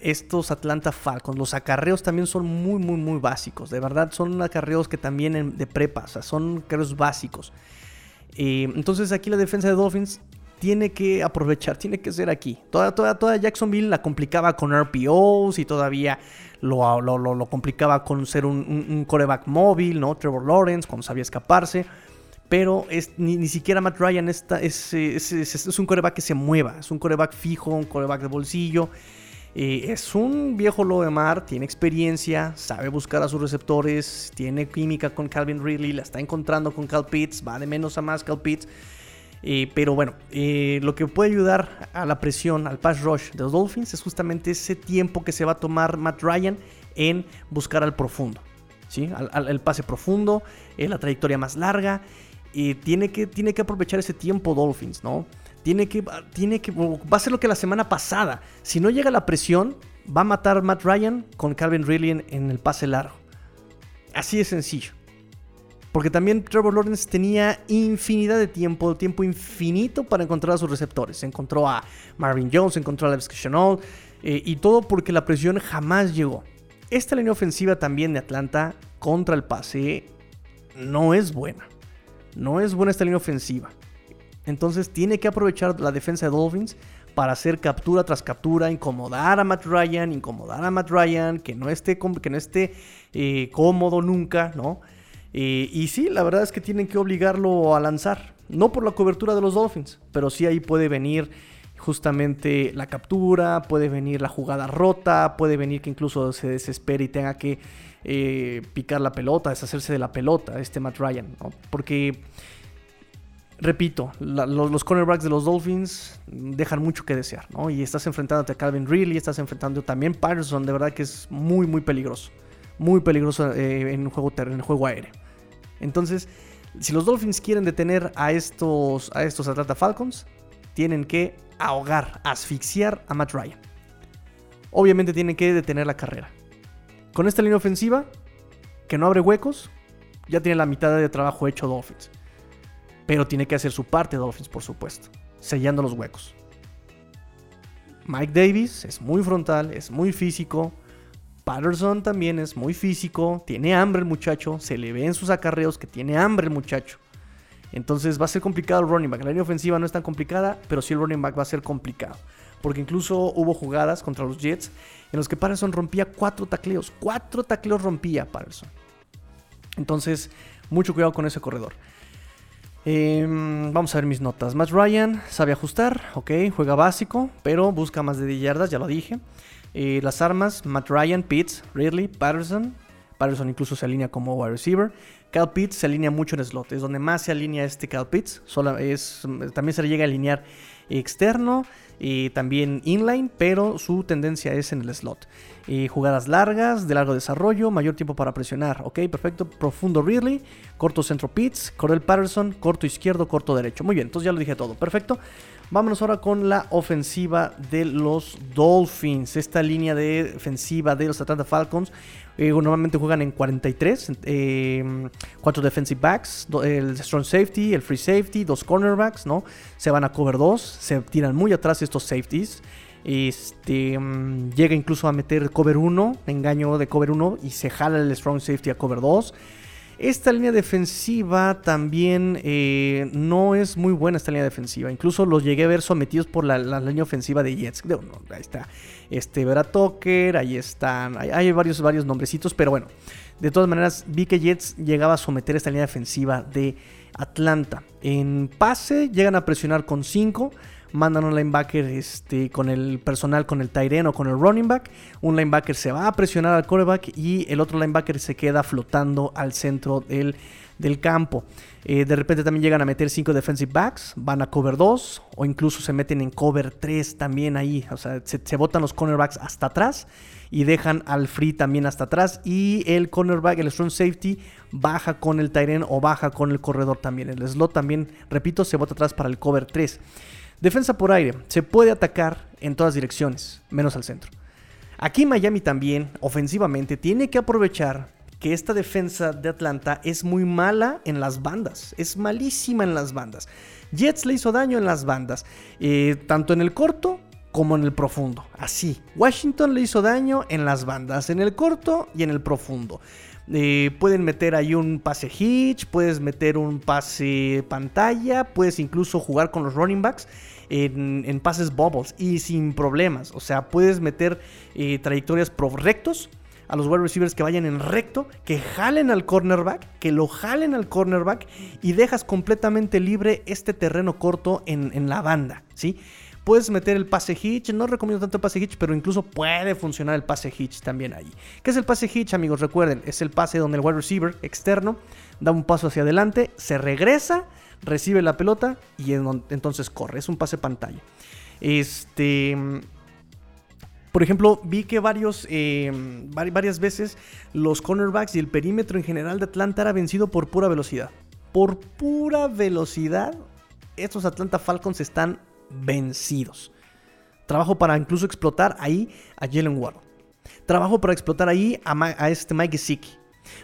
estos Atlanta Falcons. Los acarreos también son muy, muy, muy básicos. De verdad, son acarreos que también de prepa, o sea, son acarreos básicos. Eh, entonces aquí la defensa de Dolphins tiene que aprovechar, tiene que ser aquí. Toda, toda, toda Jacksonville la complicaba con RPOs y todavía lo, lo, complicaba con ser un, coreback móvil, ¿no? Trevor Lawrence, cuando sabía escaparse. pero es, ni, siquiera Matt Ryan está, es, es, un coreback que se mueva, es un coreback fijo, un coreback de bolsillo. Eh, es un viejo lobo de mar, tiene experiencia, sabe buscar a sus receptores, tiene química con Calvin Ridley, la está encontrando con Cal Pitts, va de menos a más Cal Pitts. Eh, pero bueno, eh, lo que puede ayudar a la presión, al pass rush de los Dolphins es justamente ese tiempo que se va a tomar Matt Ryan en buscar al profundo. ¿sí? Al, el pase profundo, la trayectoria más larga. tiene, que, tiene que aprovechar ese tiempo Dolphins, ¿no? Tiene que, tiene que, va a ser lo que la semana pasada. Si no llega la presión, va a matar Matt Ryan con Calvin Ridley en, el pase largo. Así de sencillo. Porque también Trevor Lawrence tenía infinidad de tiempo, tiempo infinito para encontrar a sus receptores. Encontró a Marvin Jones, encontró a Levis Chenault, eh, y todo porque la presión jamás llegó. Esta línea ofensiva también de Atlanta contra el pase no es buena. No es buena esta línea ofensiva. Entonces tiene que aprovechar la defensa de Dolphins para hacer captura tras captura, incomodar a Matt Ryan, incomodar a Matt Ryan, que no esté, que no esté eh, cómodo nunca, ¿no? Eh, y sí, la verdad es que tienen que obligarlo a lanzar. No por la cobertura de los Dolphins, pero sí ahí puede venir justamente la captura, puede venir la jugada rota, puede venir que incluso se desespere y tenga que eh, picar la pelota, deshacerse de la pelota, este Matt Ryan, ¿no? Porque repito, los, cornerbacks de los Dolphins dejan mucho que desear, ¿no? Y estás enfrentándote a Calvin Ridley, estás enfrentando también Patterson, de verdad que es muy, muy peligroso. Muy peligroso eh, en, el juego, en el juego aéreo. Entonces, si los Dolphins quieren detener a estos, a estos Atlanta Falcons, tienen que ahogar, asfixiar a Matt Ryan. Obviamente tienen que detener la carrera. Con esta línea ofensiva, que no abre huecos, ya tiene la mitad de trabajo hecho Dolphins. Pero tiene que hacer su parte Dolphins, por supuesto, sellando los huecos. Mike Davis es muy frontal, es muy físico. Patterson también es muy físico, tiene hambre el muchacho, se le ve en sus acarreos que tiene hambre el muchacho. Entonces va a ser complicado el running back. La línea ofensiva no es tan complicada, pero sí el running back va a ser complicado. Porque incluso hubo jugadas contra los Jets en los que Patterson rompía cuatro tacleos. Cuatro tacleos rompía Patterson. Entonces, mucho cuidado con ese corredor. Em, vamos a ver mis notas. Matt Ryan sabe ajustar, ok, juega básico, pero busca más de 10 yardas, ya lo dije. Las armas, Matt Ryan, Pitts, Ridley, Patterson. Patterson incluso se alinea como wide receiver. Cal Pitts se alinea mucho en slot, es donde más se alinea este Cal Pitts. es, también se le llega a alinear externo y también inline, pero su tendencia es en el slot. Y jugadas largas, de largo desarrollo, mayor tiempo para presionar. Ok, perfecto. Profundo Ridley, corto centro Pitts, Cordell Patterson, corto izquierdo, corto derecho. Muy bien, entonces ya lo dije todo. Perfecto. Vámonos ahora con la ofensiva de los Dolphins. Esta línea de ofensiva de los Atlanta Falcons. Eh, normalmente juegan en 43. Eh, cuatro defensive backs, el strong safety, el free safety, dos cornerbacks, ¿no? Se van a cover 2, se tiran muy atrás estos safeties. Este, mm, llega incluso a meter cover 1, engaño de cover 1 y se jala el strong safety a cover 2. Esta línea defensiva también eh, no es muy buena esta línea defensiva. Incluso los llegué a ver sometidos por la, línea ofensiva de Jets. ahí está. Este Vera Tucker, ahí están. Hay, varios, varios nombrecitos, pero bueno. De todas maneras, vi que Jets llegaba a someter esta línea defensiva de Atlanta. En pase llegan a presionar con 5 mandan un linebacker este, con el personal, con el Tyren o con el running back. Un linebacker se va a presionar al quarterback y el otro linebacker se queda flotando al centro del, del campo. Eh, de repente también llegan a meter 5 defensive backs, van a cover 2 o incluso se meten en cover 3 también ahí. O sea, se, botan los cornerbacks hasta atrás y dejan al free también hasta atrás. Y el cornerback, el strong safety, baja con el Tyren o baja con el corredor también. El slot también, repito, se bota atrás para el cover 3. Defensa por aire. Se puede atacar en todas direcciones, menos al centro. Aquí Miami también, ofensivamente, tiene que aprovechar que esta defensa de Atlanta es muy mala en las bandas. Es malísima en las bandas. Jets le hizo daño en las bandas, eh, tanto en el corto como en el profundo. Así. Washington le hizo daño en las bandas, en el corto y en el profundo. Eh, pueden meter ahí un pase hitch, puedes meter un pase pantalla, puedes incluso jugar con los running backs en, pases bubbles y sin problemas. O sea, puedes meter eh, trayectorias pro rectos a los wide receivers que vayan en recto, que jalen al cornerback, que lo jalen al cornerback y dejas completamente libre este terreno corto en, en la banda, ¿sí? Puedes meter el pase hitch, no recomiendo tanto el pase hitch, pero incluso puede funcionar el pase hitch también ahí. ¿Qué es el pase hitch, amigos? Recuerden, es el pase donde el wide receiver externo da un paso hacia adelante, se regresa, recibe la pelota y entonces corre. Es un pase pantalla. Este. Por ejemplo, vi que varios, eh, varias veces los cornerbacks y el perímetro en general de Atlanta era vencido por pura velocidad. Por pura velocidad, estos Atlanta Falcons están vencidos. Trabajo para incluso explotar ahí a Jalen Ward. Trabajo para explotar ahí a, este Mike Gesicki.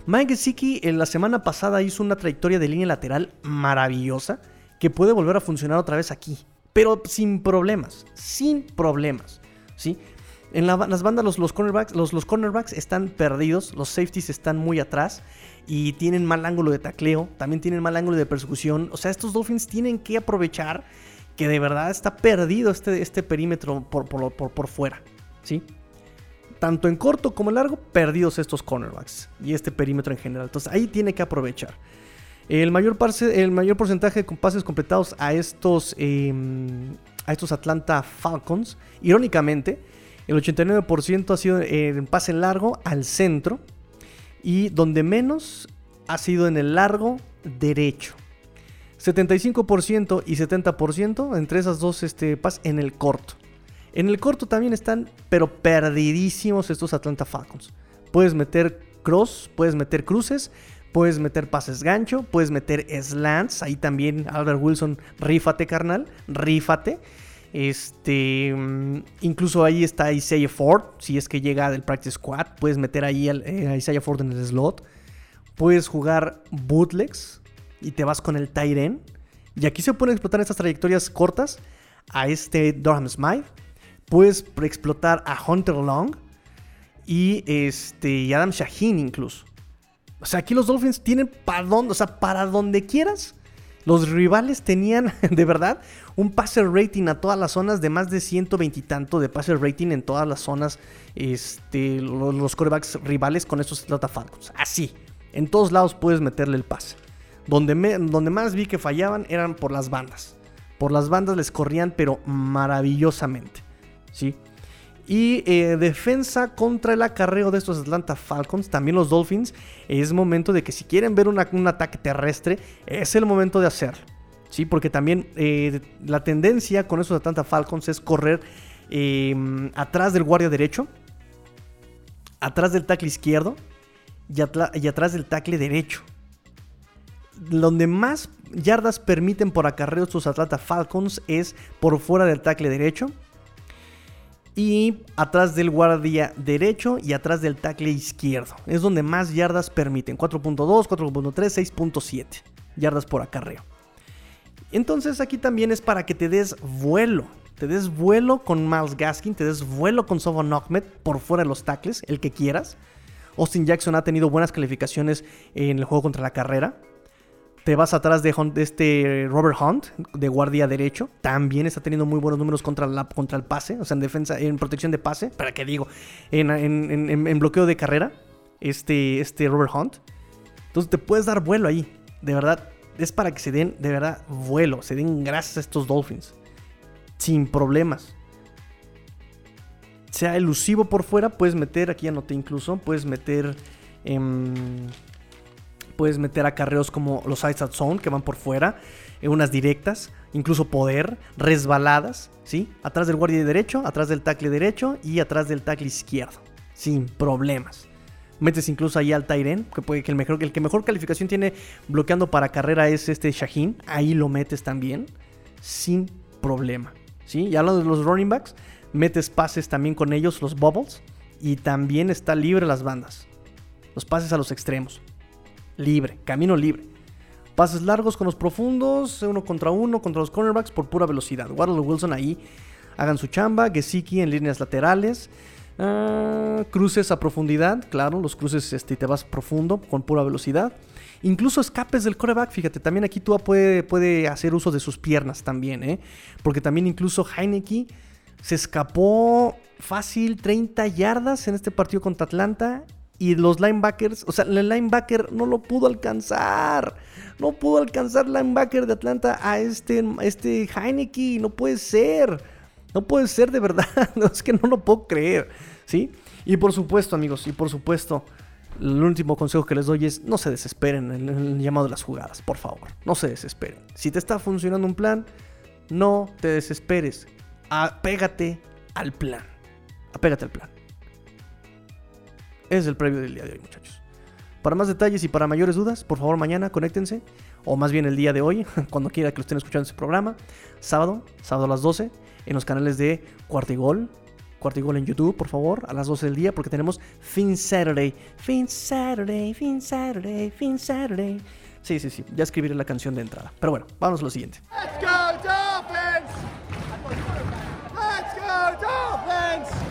Mike Gesicki en la semana pasada hizo una trayectoria de línea lateral maravillosa que puede volver a funcionar otra vez aquí. Pero sin problemas, sin problemas. ¿sí? En las bandas los, los, cornerbacks, los, los cornerbacks están perdidos, los safeties están muy atrás y tienen mal ángulo de tacleo, también tienen mal ángulo de persecución. O sea, estos Dolphins tienen que aprovechar que de verdad está perdido este, este perímetro por, por, por, fuera. ¿sí? Tanto en corto como en largo, perdidos estos cornerbacks y este perímetro en general. Entonces ahí tiene que aprovechar. El mayor, el mayor porcentaje de pases completados a estos, em, a estos Atlanta Falcons, irónicamente, el 89% ha sido en pase largo al centro y donde menos ha sido en el largo derecho. 75% y 70% entre esas dos este, en el corto. En el corto también están, pero perdidísimos estos Atlanta Falcons. Puedes meter cross, puedes meter cruces, puedes meter pases gancho, puedes meter slants. Ahí también Albert Wilson, rífate carnal, rífate. Este, mm, incluso ahí está Isaiah Ford, si es que llega del practice squad, puedes meter ahí eh, a Isaiah Ford en el slot. Puedes jugar bootlegs, y te vas con el Tyren. Y aquí se pueden explotar estas trayectorias cortas a este Durham Smythe. Puedes explotar a Hunter Long y, este, Adam Shaheen incluso. O sea, aquí los Dolphins tienen para donde, o sea, para donde quieras. Los rivales tenían, de verdad, un passer rating a todas las zonas de más de 120 y tanto de passer rating en todas las zonas. Este, los, corebacks rivales con estos Atlanta Falcons. Así, en todos lados puedes meterle el pase. Donde, donde más vi que fallaban eran por las bandas. Por las bandas les corrían, pero maravillosamente. ¿sí? Y eh, defensa contra el acarreo de estos Atlanta Falcons, también los Dolphins. Es momento de que si quieren ver un ataque terrestre, es el momento de hacerlo. ¿sí? Porque también eh, la tendencia con estos Atlanta Falcons es correr em, atrás del guardia derecho, atrás del tackle izquierdo y, y atrás del tackle derecho donde más yardas permiten por acarreo sus Atlanta Falcons es por fuera del tackle derecho. Y atrás del guardia derecho y atrás del tackle izquierdo. Es donde más yardas permiten. 4.2, 4.3, 6.7 yardas por acarreo. Entonces aquí también es para que te des vuelo. Te des vuelo con Miles Gaskin, te des vuelo con Sovon Ahmed por fuera de los tackles, el que quieras. Austin Jackson ha tenido buenas calificaciones en el juego contra la carrera. Te vas atrás de, este Robert Hunt, de guardia derecho. También está teniendo muy buenos números contra, la, contra el pase. O sea, en defensa, en protección de pase. ¿Para qué digo? En, bloqueo de carrera. Este, este Robert Hunt. Entonces te puedes dar vuelo ahí. De verdad. Es para que se den, de verdad, vuelo. Se den gracias a estos Dolphins. Sin problemas. Sea elusivo por fuera. Puedes meter, aquí anoté incluso. Puedes meter. en puedes meter acarreos como los outside zone que van por fuera, en unas directas, incluso poder, resbaladas, ¿sí? Atrás del guardia derecho, atrás del tackle derecho y atrás del tackle izquierdo, sin problemas. Metes incluso ahí al Tyren, que puede que el mejor el que mejor calificación tiene bloqueando para carrera es este Shaheen, ahí lo metes también sin problema, ¿sí? Y hablando de los running backs, metes pases también con ellos, los bubbles, y también está libre las bandas. Los pases a los extremos libre, camino libre. Pases largos con los profundos, uno contra uno contra los cornerbacks por pura velocidad. Waddle Wilson ahí hagan su chamba. Gesicki en líneas laterales. Ah, cruces a profundidad, claro, los cruces este, te vas profundo con pura velocidad. Incluso escapes del coreback, fíjate, también aquí tú puede, puede hacer uso de sus piernas también, ¿eh? Porque también incluso Heineke se escapó fácil 30 yardas en este partido contra Atlanta. Y los linebackers, o sea, el linebacker no lo pudo alcanzar. No pudo alcanzar linebacker de Atlanta a este, este Heineke. No puede ser. No puede ser de verdad. es que no lo puedo creer. ¿Sí? Y por supuesto, amigos, y por supuesto, el último consejo que les doy es no se desesperen en el llamado de las jugadas, por favor. No se desesperen. Si te está funcionando un plan, no te desesperes. Apégate al plan. Apégate al plan. Es el previo del día de hoy, muchachos. Para más detalles y para mayores dudas, por favor mañana conéctense, o más bien el día de hoy, cuando quiera que lo estén escuchando este programa, sábado, sábado a las 12, en los canales de Cuartigol, Cuartigol en YouTube, por favor, a las 12 del día, porque tenemos Fin Saturday, Fin Saturday, Fin Saturday, Fin Saturday. Sí, sí, sí, ya escribiré la canción de entrada. Pero bueno, vamos a lo siguiente. Let's go, Dolphins! Let's go, Dolphins!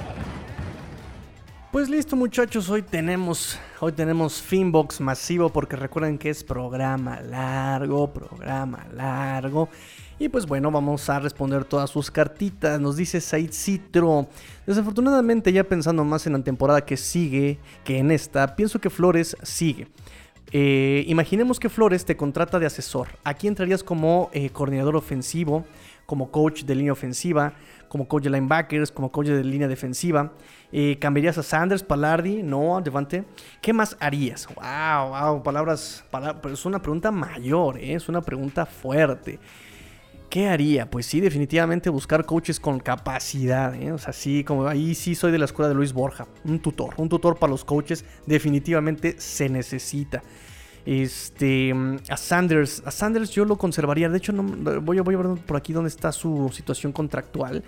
Pues listo muchachos, hoy tenemos, hoy tenemos Finbox masivo porque recuerden que es programa largo, programa largo. Y pues bueno, vamos a responder todas sus cartitas. Nos dice Said Citro. Desafortunadamente ya pensando más en la temporada que sigue que en esta, pienso que Flores sigue. Eh, imaginemos que Flores te contrata de asesor. Aquí entrarías como eh, coordinador ofensivo, como coach de línea ofensiva, como coach de linebackers, como coach de línea defensiva. Eh, ¿Cambiarías a Sanders, Palardi? No, Devante. ¿Qué más harías? Wow, wow, palabras, pero es una pregunta mayor, ¿eh? es una pregunta fuerte. ¿Qué haría? Pues sí, definitivamente buscar coaches con capacidad. ¿eh? O sea, sí, como ahí sí soy de la escuela de Luis Borja. Un tutor. Un tutor para los coaches definitivamente se necesita. Este, a Sanders, a Sanders yo lo conservaría. De hecho, no, voy, a ver por aquí dónde está su situación contractual.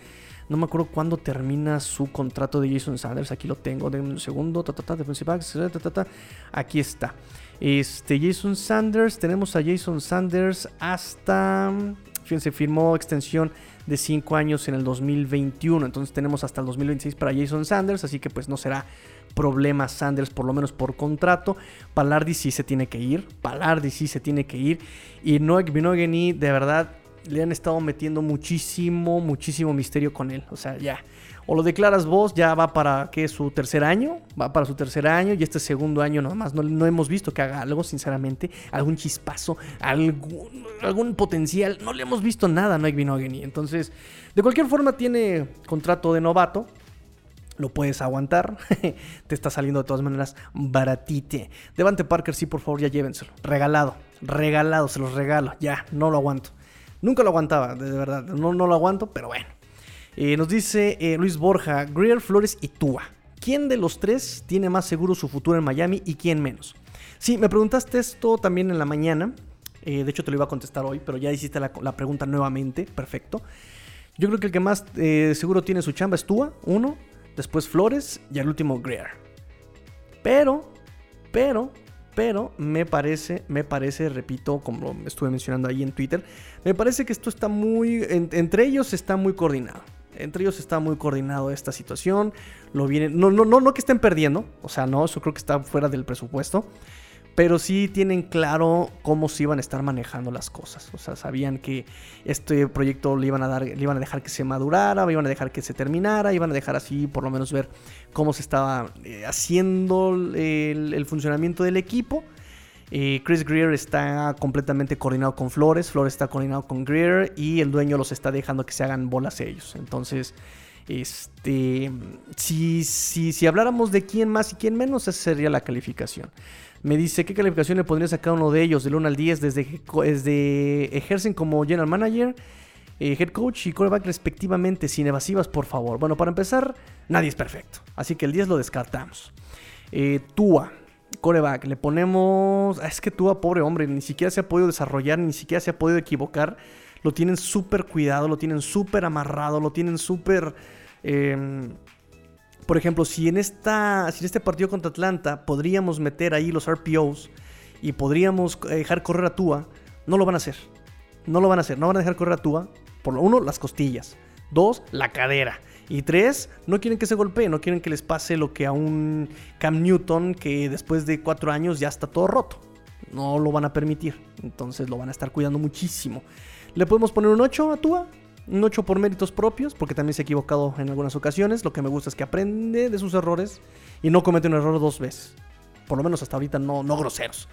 No me acuerdo cuándo termina su contrato de Jason Sanders. Aquí lo tengo. De un segundo. Ta, ta, ta, Aquí está. Este, Jason Sanders. Tenemos a Jason Sanders hasta. Fíjense, firmó extensión de 5 años en el 2021. Entonces tenemos hasta el 2026 para Jason Sanders. Así que pues no será problema Sanders, por lo menos por contrato. Palardi sí se tiene que ir. Palardi sí se tiene que ir. Y Noek Binogany, de verdad, le han estado metiendo muchísimo, muchísimo misterio con él. O sea, ya. O lo declaras vos, ya va para que su tercer año, va para su tercer año y este segundo año nomás no, no hemos visto que haga algo, sinceramente, algún chispazo, algún, algún potencial, no le hemos visto nada a Noek Binogany. Entonces, de cualquier forma tiene contrato de novato, lo puedes aguantar. Te está saliendo de todas maneras baratite. Devante Parker, sí, por favor, ya llévenselo. Regalado, regalado, se los regalo. Ya, no lo aguanto. Nunca lo aguantaba, de verdad. No, no lo aguanto, pero bueno. Eh, nos dice eh, Luis Borja, Greer, Flores y Tua. ¿Quién de los tres tiene más seguro su futuro en Miami y quién menos? Sí, me preguntaste esto también en la mañana. Eh, de hecho, te lo iba a contestar hoy, pero ya hiciste la, pregunta nuevamente. Perfecto. Yo creo que el que más seguro tiene su chamba es Tua, uno. Después Flores y al último Greer. Pero, pero, pero me parece, me parece, repito, como estuve mencionando ahí en Twitter, me parece que esto está muy, entre ellos está muy coordinado. Entre ellos está muy coordinado esta situación. Lo vienen, no, no, no, no que estén perdiendo, o sea, no, eso creo que está fuera del presupuesto pero sí tienen claro cómo se iban a estar manejando las cosas. O sea, sabían que este proyecto le iban a dar, le iban a dejar que se madurara, iban a dejar que se terminara, iban a dejar así por lo menos ver cómo se estaba eh, haciendo el, funcionamiento del equipo. Chris Greer está completamente coordinado con Flores, Flores está coordinado con Greer y el dueño los está dejando que se hagan bolas ellos. Entonces, este, si, si, si habláramos de quién más y quién menos, esa sería la calificación. Me dice, ¿qué calificación le pondría a cada uno de ellos del 1 al 10 desde, desde ejercen como general manager, eh, head coach y coreback respectivamente, sin evasivas, por favor? Bueno, para empezar, nadie es perfecto, así que el 10 lo descartamos. Eh, Tua, coreback, le ponemos... Ah, es que Tua, pobre hombre, ni siquiera se ha podido desarrollar, ni siquiera se ha podido equivocar. Lo tienen súper cuidado, lo tienen súper amarrado, lo tienen súper... Eh, por ejemplo, si en, esta, si en este partido contra Atlanta podríamos meter ahí los RPOs y podríamos eh, dejar correr a Tua, no lo van a hacer. No lo van a hacer. No van a dejar correr a Tua. Por lo uno, las costillas. Dos, la cadera. Y tres, no quieren que se golpee, no quieren que les pase lo que a un Cam Newton que después de cuatro años ya está todo roto. No lo van a permitir. Entonces lo van a estar cuidando muchísimo. ¿Le podemos poner un 8 a Tua? Un 8 por méritos propios, porque también se ha equivocado en algunas ocasiones. Lo que me gusta es que aprende de sus errores y no comete un error dos veces. Por lo menos hasta ahorita no, no groseros.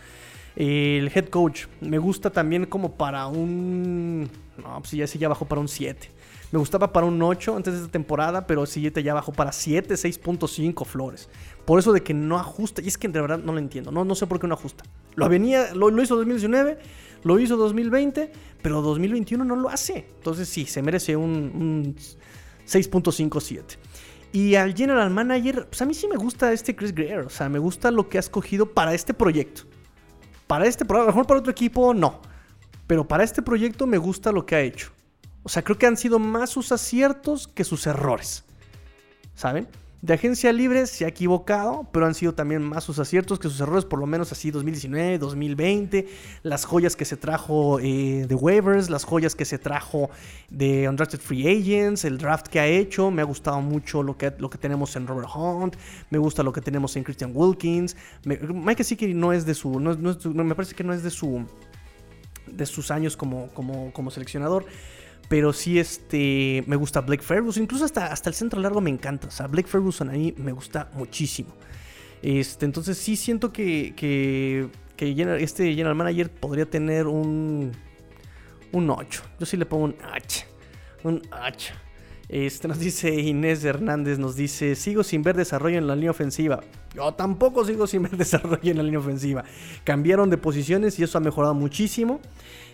El head coach me gusta también como para un... No, pues ya, ya bajó para un 7. Me gustaba para un 8 antes de esta temporada, pero siguiente ya bajó para 7, 6.5 flores. Por eso de que no ajusta. Y es que de verdad no lo entiendo. No, no sé por qué no ajusta. Lo, venía, lo, lo hizo 2019, lo hizo 2020, pero 2021 no lo hace. Entonces sí, se merece un, un 6.57. Y al general manager, pues a mí sí me gusta este Chris Greer. O sea, me gusta lo que ha escogido para este proyecto. Para este proyecto, mejor para otro equipo, no. Pero para este proyecto me gusta lo que ha hecho. O sea, creo que han sido más sus aciertos que sus errores. ¿Saben? De agencia libre se ha equivocado, pero han sido también más sus aciertos que sus errores, por lo menos así 2019, 2020. Las joyas que se trajo eh, de waivers, las joyas que se trajo de Undrafted Free Agents, el draft que ha hecho. Me ha gustado mucho lo que, lo que tenemos en Robert Hunt, me gusta lo que tenemos en Christian Wilkins. Mike que no es de su, me parece que no es de su, de sus años como, como, como seleccionador. Pero sí, este, me gusta Blake Ferguson. Incluso hasta, hasta el centro largo me encanta. O sea, Blake Ferguson a mí me gusta muchísimo. Este, entonces sí siento que, que, este general manager podría tener un, un 8. Yo sí le pongo un 8. Un 8. Este, nos dice Inés Hernández, nos dice, sigo sin ver desarrollo en la línea ofensiva. Yo tampoco sigo sin ver desarrollo en la línea ofensiva. Cambiaron de posiciones y eso ha mejorado muchísimo.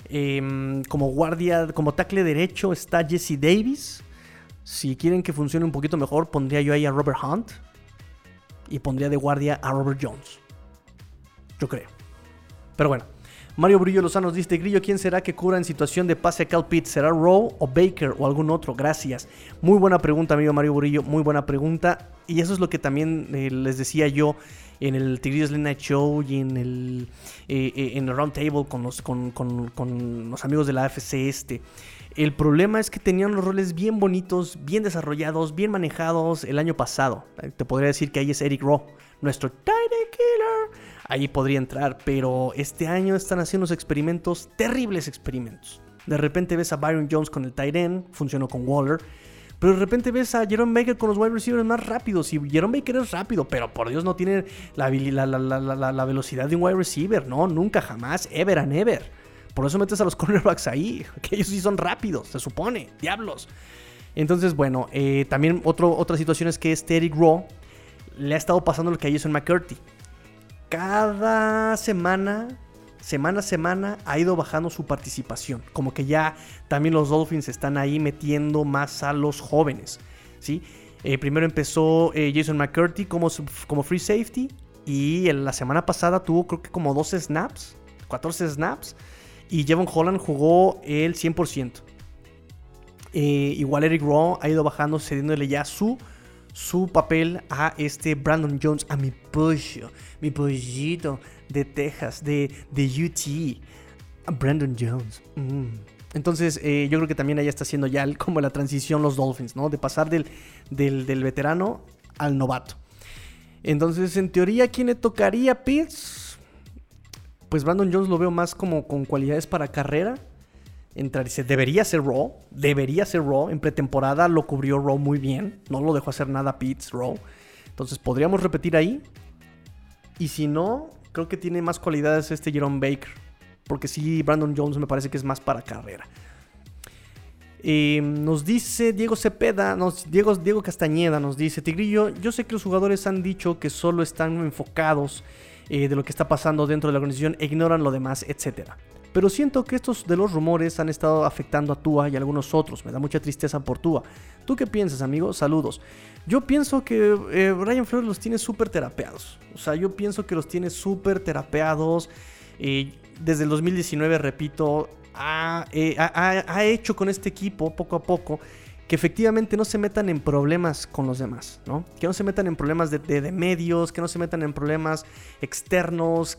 Em, como guardia, como tackle derecho está Jesse Davis. Si quieren que funcione un poquito mejor, pondría yo ahí a Robert Hunt. Y pondría de guardia a Robert Jones. Yo creo. Pero bueno. Mario Brillo Lozano nos dice, Grillo, ¿quién será que cura en situación de pase a Cal Pitt? ¿Será Rowe o Baker o algún otro? Gracias. Muy buena pregunta, amigo Mario Brillo, muy buena pregunta. Y eso es lo que también eh, les decía yo en el Tigres Late Night Show y en el, eh, eh, con los, con, los amigos de la AFC este. El problema es que tenían los roles bien bonitos, bien desarrollados, bien manejados el año pasado. Te podría decir que ahí es Eric Rowe, nuestro tight killer. Ahí podría entrar, pero este año están haciendo unos experimentos, terribles experimentos. De repente ves a Byron Jones con el tight end, funcionó con Waller. Pero de repente ves a Jerome Baker con los wide receivers más rápidos. Y Jerome Baker es rápido, pero por Dios no tiene la, velocidad de un wide receiver. No, nunca, jamás, ever and ever. Por eso metes a los cornerbacks ahí, que ellos sí son rápidos, se supone, diablos. Entonces, bueno, eh, también otro, otra situación es que este Eric Rowe le ha estado pasando lo que hizo en McCurdy. Cada semana semana a semana ha ido bajando su participación. Como que ya también los Dolphins están ahí metiendo más a los jóvenes. ¿sí? Eh, primero empezó eh, Jason McCurdy como, como free safety. Y en la semana pasada tuvo creo que como 12 snaps, 14 snaps. Y Jevon Holland jugó el 100%. Eh, igual Eric Rowe ha ido bajando, cediéndole ya su su papel a este Brandon Jones, a mi pollo, mi pollito de Texas, de, de UT, a Brandon Jones. Mm. Entonces, eh, yo creo que también allá está haciendo ya como la transición los Dolphins, ¿no? De pasar del, del, veterano al novato. Entonces, en teoría, ¿quién le tocaría Pitts? Pues Brandon Jones lo veo más como con cualidades para carrera entrar y debería ser Raw, debería ser Raw. En pretemporada lo cubrió Raw muy bien, no lo dejó hacer nada Pitts, Raw. Entonces podríamos repetir ahí. Y si no, creo que tiene más cualidades este Jerome Baker. Porque sí, Brandon Jones me parece que es más para carrera. Eh, nos dice Diego Cepeda, nos, Diego, Diego Castañeda nos dice, Tigrillo, yo sé que los jugadores han dicho que solo están enfocados eh, de lo que está pasando dentro de la organización, ignoran lo demás, etcétera. Pero siento que estos de los rumores han estado afectando a Tua y a algunos otros. Me da mucha tristeza por Tua. ¿Tú qué piensas, amigo? Saludos. Yo pienso que eh, Brian Flores los tiene súper terapeados. O sea, yo pienso que los tiene súper terapeados. Desde el 2019, repito, eh, ha hecho con este equipo poco a poco que efectivamente no se metan en problemas con los demás, ¿no? Que no se metan en problemas de, medios, que no se metan en problemas externos,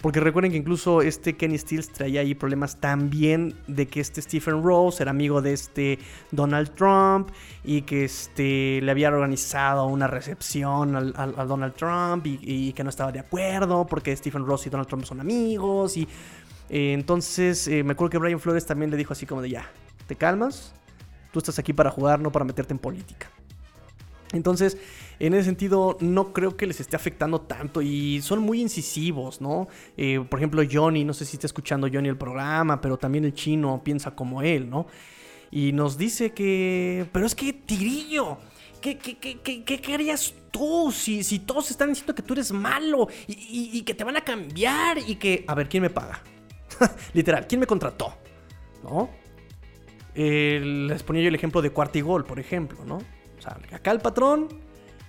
porque recuerden que incluso este Kenny Stills traía ahí problemas también de que este Stephen Rose era amigo de este Donald Trump y que este, le había organizado una recepción al, Donald Trump y, que no estaba de acuerdo porque Stephen Rose y Donald Trump son amigos y eh, entonces eh, me acuerdo que Brian Flores también le dijo así como de ya, te calmas, Tú estás aquí para jugar, no para meterte en política. Entonces, en ese sentido, no creo que les esté afectando tanto y son muy incisivos, ¿no? Eh, por ejemplo, Johnny, no sé si está escuchando Johnny el programa, pero también el chino piensa como él, ¿no? Y nos dice que, pero es que Tigrillo, ¿qué, qué, qué, qué, harías tú si, si todos están diciendo que tú eres malo y, y que te van a cambiar y que, a ver, ¿quién me paga? Literal, ¿quién me contrató? ¿No? Les ponía yo el ejemplo de Cuartigol, por ejemplo, ¿no? O sea, acá el patrón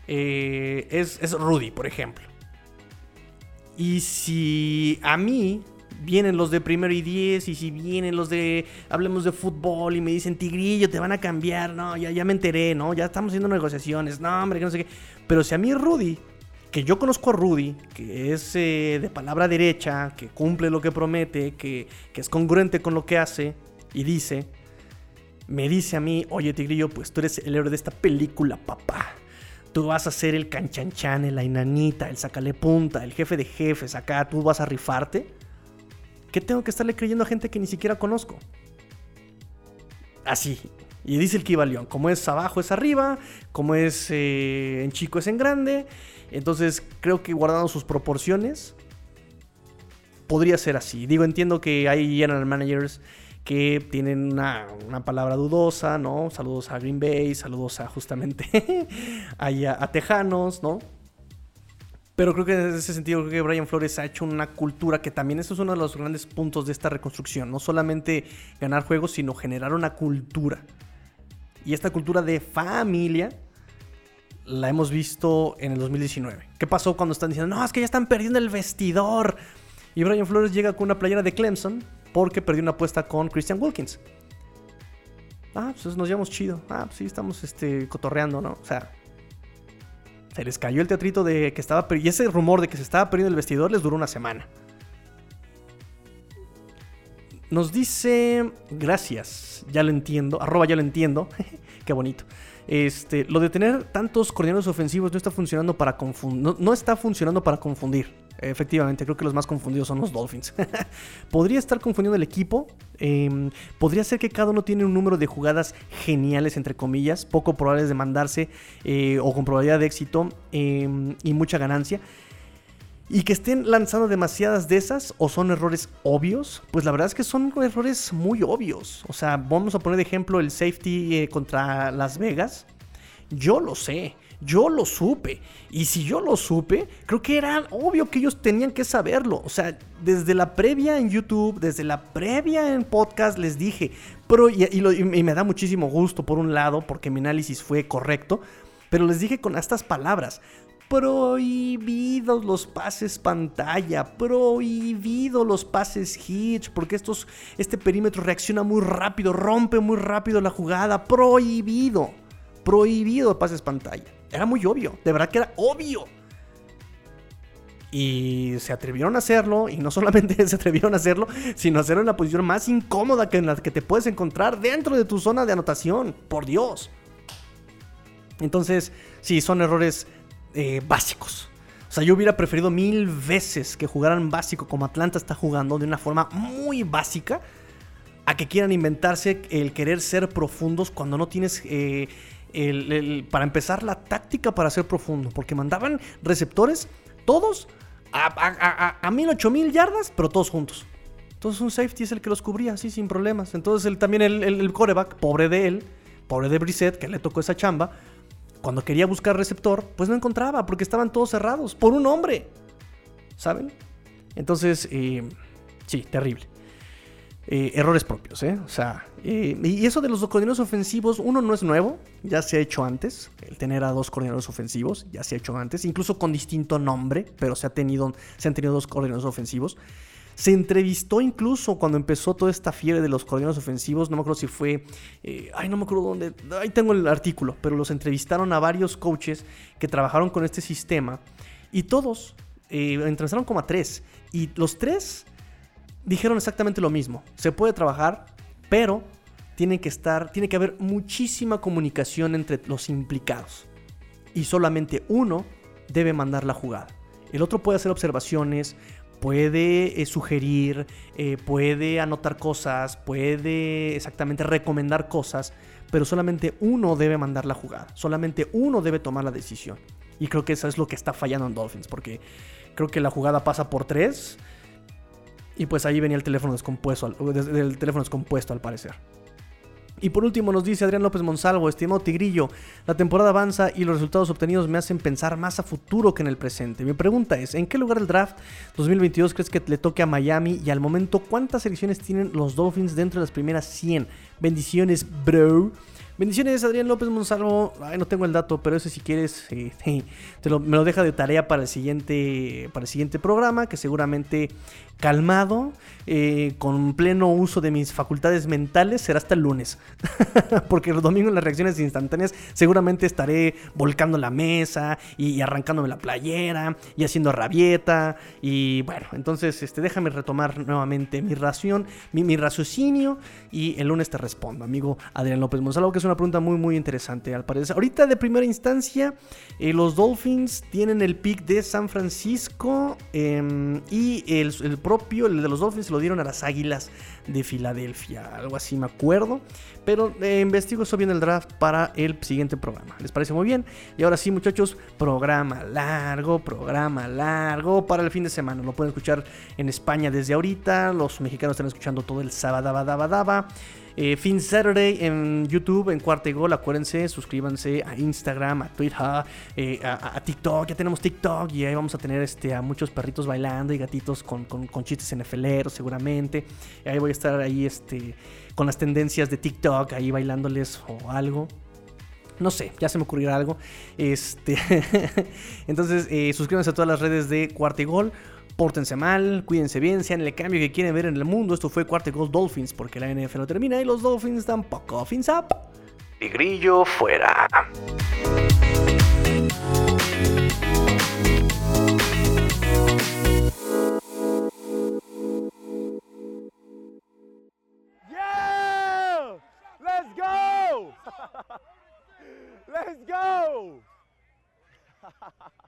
eh, es, es Rudy, por ejemplo. Y si a mí vienen los de primero y diez, y si vienen los de hablemos de fútbol y me dicen tigrillo, te van a cambiar, no, ya, ya me enteré, ¿no? Ya estamos haciendo negociaciones, no, hombre, que no sé qué. Pero si a mí Rudy, que yo conozco a Rudy, que es eh, de palabra derecha, que cumple lo que promete, que, que es congruente con lo que hace y dice, me dice a mí, oye Tigrillo, pues tú eres el héroe de esta película, papá. Tú vas a ser el canchanchan, la inanita, el sacale punta, el jefe de jefes, acá tú vas a rifarte. ¿Qué tengo que estarle creyendo a gente que ni siquiera conozco? Así. Y dice el Kibalión, como es abajo es arriba, como es eh, en chico es en grande. Entonces creo que guardando sus proporciones, podría ser así. Digo, entiendo que hay general managers que tienen una, palabra dudosa, ¿no? Saludos a Green Bay, saludos a justamente a, a, Tejanos, ¿no? Pero creo que en ese sentido, creo que Brian Flores ha hecho una cultura que también es uno de los grandes puntos de esta reconstrucción. No solamente ganar juegos, sino generar una cultura. Y esta cultura de familia la hemos visto en el 2019. ¿Qué pasó cuando están diciendo, no, es que ya están perdiendo el vestidor? Y Brian Flores llega con una playera de Clemson porque perdió una apuesta con Christian Wilkins. Ah, pues nos llevamos chido. Ah, pues sí, estamos este, cotorreando, ¿no? O sea, se les cayó el teatrito de que estaba. Y ese rumor de que se estaba perdiendo el vestidor les duró una semana. Nos dice. Gracias, ya lo entiendo. Arroba ya lo entiendo. Qué bonito. Este, lo de tener tantos coordinadores ofensivos no está funcionando para confundir. no está funcionando para confundir. Efectivamente, creo que los más confundidos son los Dolphins. podría estar confundiendo el equipo. Em, podría ser que cada uno tiene un número de jugadas geniales, entre comillas, poco probables de mandarse eh, o con probabilidad de éxito em, y mucha ganancia. Y que estén lanzando demasiadas de esas o son errores obvios, pues la verdad es que son errores muy obvios. O sea, vamos a poner de ejemplo el safety eh, contra Las Vegas. Yo lo sé. Yo lo supe. Y si yo lo supe, creo que era obvio que ellos tenían que saberlo. O sea, desde la previa en YouTube, desde la previa en podcast, les dije. Pero, y, me da muchísimo gusto por un lado, porque mi análisis fue correcto. Pero les dije con estas palabras. Prohibidos los pases pantalla, prohibidos los pases hitch, porque estos, este perímetro reacciona muy rápido, rompe muy rápido la jugada, prohibido, prohibido pases pantalla. Era muy obvio, de verdad que era obvio. Y se atrevieron a hacerlo, y no solamente se atrevieron a hacerlo, sino a hacerlo en la posición más incómoda que en la que te puedes encontrar dentro de tu zona de anotación. Por Dios. Entonces, sí, son errores eh, básicos. O sea, yo hubiera preferido mil veces que jugaran básico como Atlanta está jugando de una forma muy básica a que quieran inventarse el querer ser profundos cuando no tienes eh, para empezar, la táctica para ser profundo. Porque mandaban receptores, todos a, a, mil, ocho mil yardas, pero todos juntos. Entonces un safety es el que los cubría, así sin problemas. Entonces él, también el, el, coreback, pobre de él, pobre de Brissett, que le tocó esa chamba, cuando quería buscar receptor, pues no encontraba, porque estaban todos cerrados, por un hombre. ¿Saben? Entonces, eh, sí, terrible. Eh, errores propios, ¿eh? O sea, eh, y eso de los coordinadores ofensivos, uno no es nuevo, ya se ha hecho antes, el tener a dos coordinadores ofensivos, ya se ha hecho antes, incluso con distinto nombre, pero se, ha tenido, se han tenido dos coordinadores ofensivos. Se entrevistó incluso cuando empezó toda esta fiebre de los coordinadores ofensivos, no me acuerdo si fue, eh, ay, no me acuerdo dónde, ahí tengo el artículo, pero los entrevistaron a varios coaches que trabajaron con este sistema y todos, entrevistaron como a tres, y los tres dijeron exactamente lo mismo. Se puede trabajar, pero tiene que estar, tiene que haber muchísima comunicación entre los implicados. Y solamente uno debe mandar la jugada. El otro puede hacer observaciones, puede eh, sugerir, eh, puede anotar cosas, puede exactamente recomendar cosas, pero solamente uno debe mandar la jugada, solamente uno debe tomar la decisión. Y creo que eso es lo que está fallando en Dolphins, porque creo que la jugada pasa por tres y pues ahí venía el teléfono descompuesto, el teléfono descompuesto al parecer. Y por último nos dice Adrián López Monsalvo, estimado Tigrillo, la temporada avanza y los resultados obtenidos me hacen pensar más a futuro que en el presente. Mi pregunta es, ¿en qué lugar del draft 2022 crees que le toque a Miami y al momento cuántas selecciones tienen los Dolphins dentro de las primeras 100? Bendiciones, bro. Bendiciones, Adrián López Monsalvo. Ay, no tengo el dato, pero ese si quieres, me lo deja de tarea para el siguiente, para el siguiente programa, que seguramente calmado, eh, con pleno uso de mis facultades mentales, será hasta el lunes. Porque los domingos las reacciones instantáneas seguramente estaré volcando la mesa y, arrancándome la playera y haciendo rabieta. Y bueno, entonces este, déjame retomar nuevamente mi ración, mi, mi raciocinio y el lunes te respondo, amigo Adrián López Monsalvo, que es una pregunta muy, muy interesante al parecer. Ahorita de primera instancia, eh, los Dolphins tienen el pick de San Francisco em, y el, el propio, el de los Dolphins, se lo dieron a las Águilas de Filadelfia. Algo así me acuerdo. Pero eh, investigo eso bien el draft para el siguiente programa. ¿Les parece muy bien? Y ahora sí, muchachos, programa largo, programa largo para el fin de semana. Lo pueden escuchar en España desde ahorita. Los mexicanos están escuchando todo el sábado, daba, daba. Eh, fin Saturday en YouTube, en Cuarta y Gol. Acuérdense, suscríbanse a Instagram, a Twitter, eh, a, TikTok. Ya tenemos TikTok y ahí vamos a tener este, a muchos perritos bailando y gatitos con, con, con chistes NFLeros seguramente. ahí voy a estar ahí este, con las tendencias de TikTok, ahí bailándoles o algo. No sé, ya se me ocurrirá algo. Este, entonces, eh, suscríbanse a todas las redes de Cuarta y Gol. Pórtense mal, cuídense bien, sean el cambio que quieren ver en el mundo. Esto fue Cuarto Gol Dolphins porque la NFL no termina y los Dolphins tampoco. Fins up. Y grillo fuera. Yeah! Let's go! Let's go!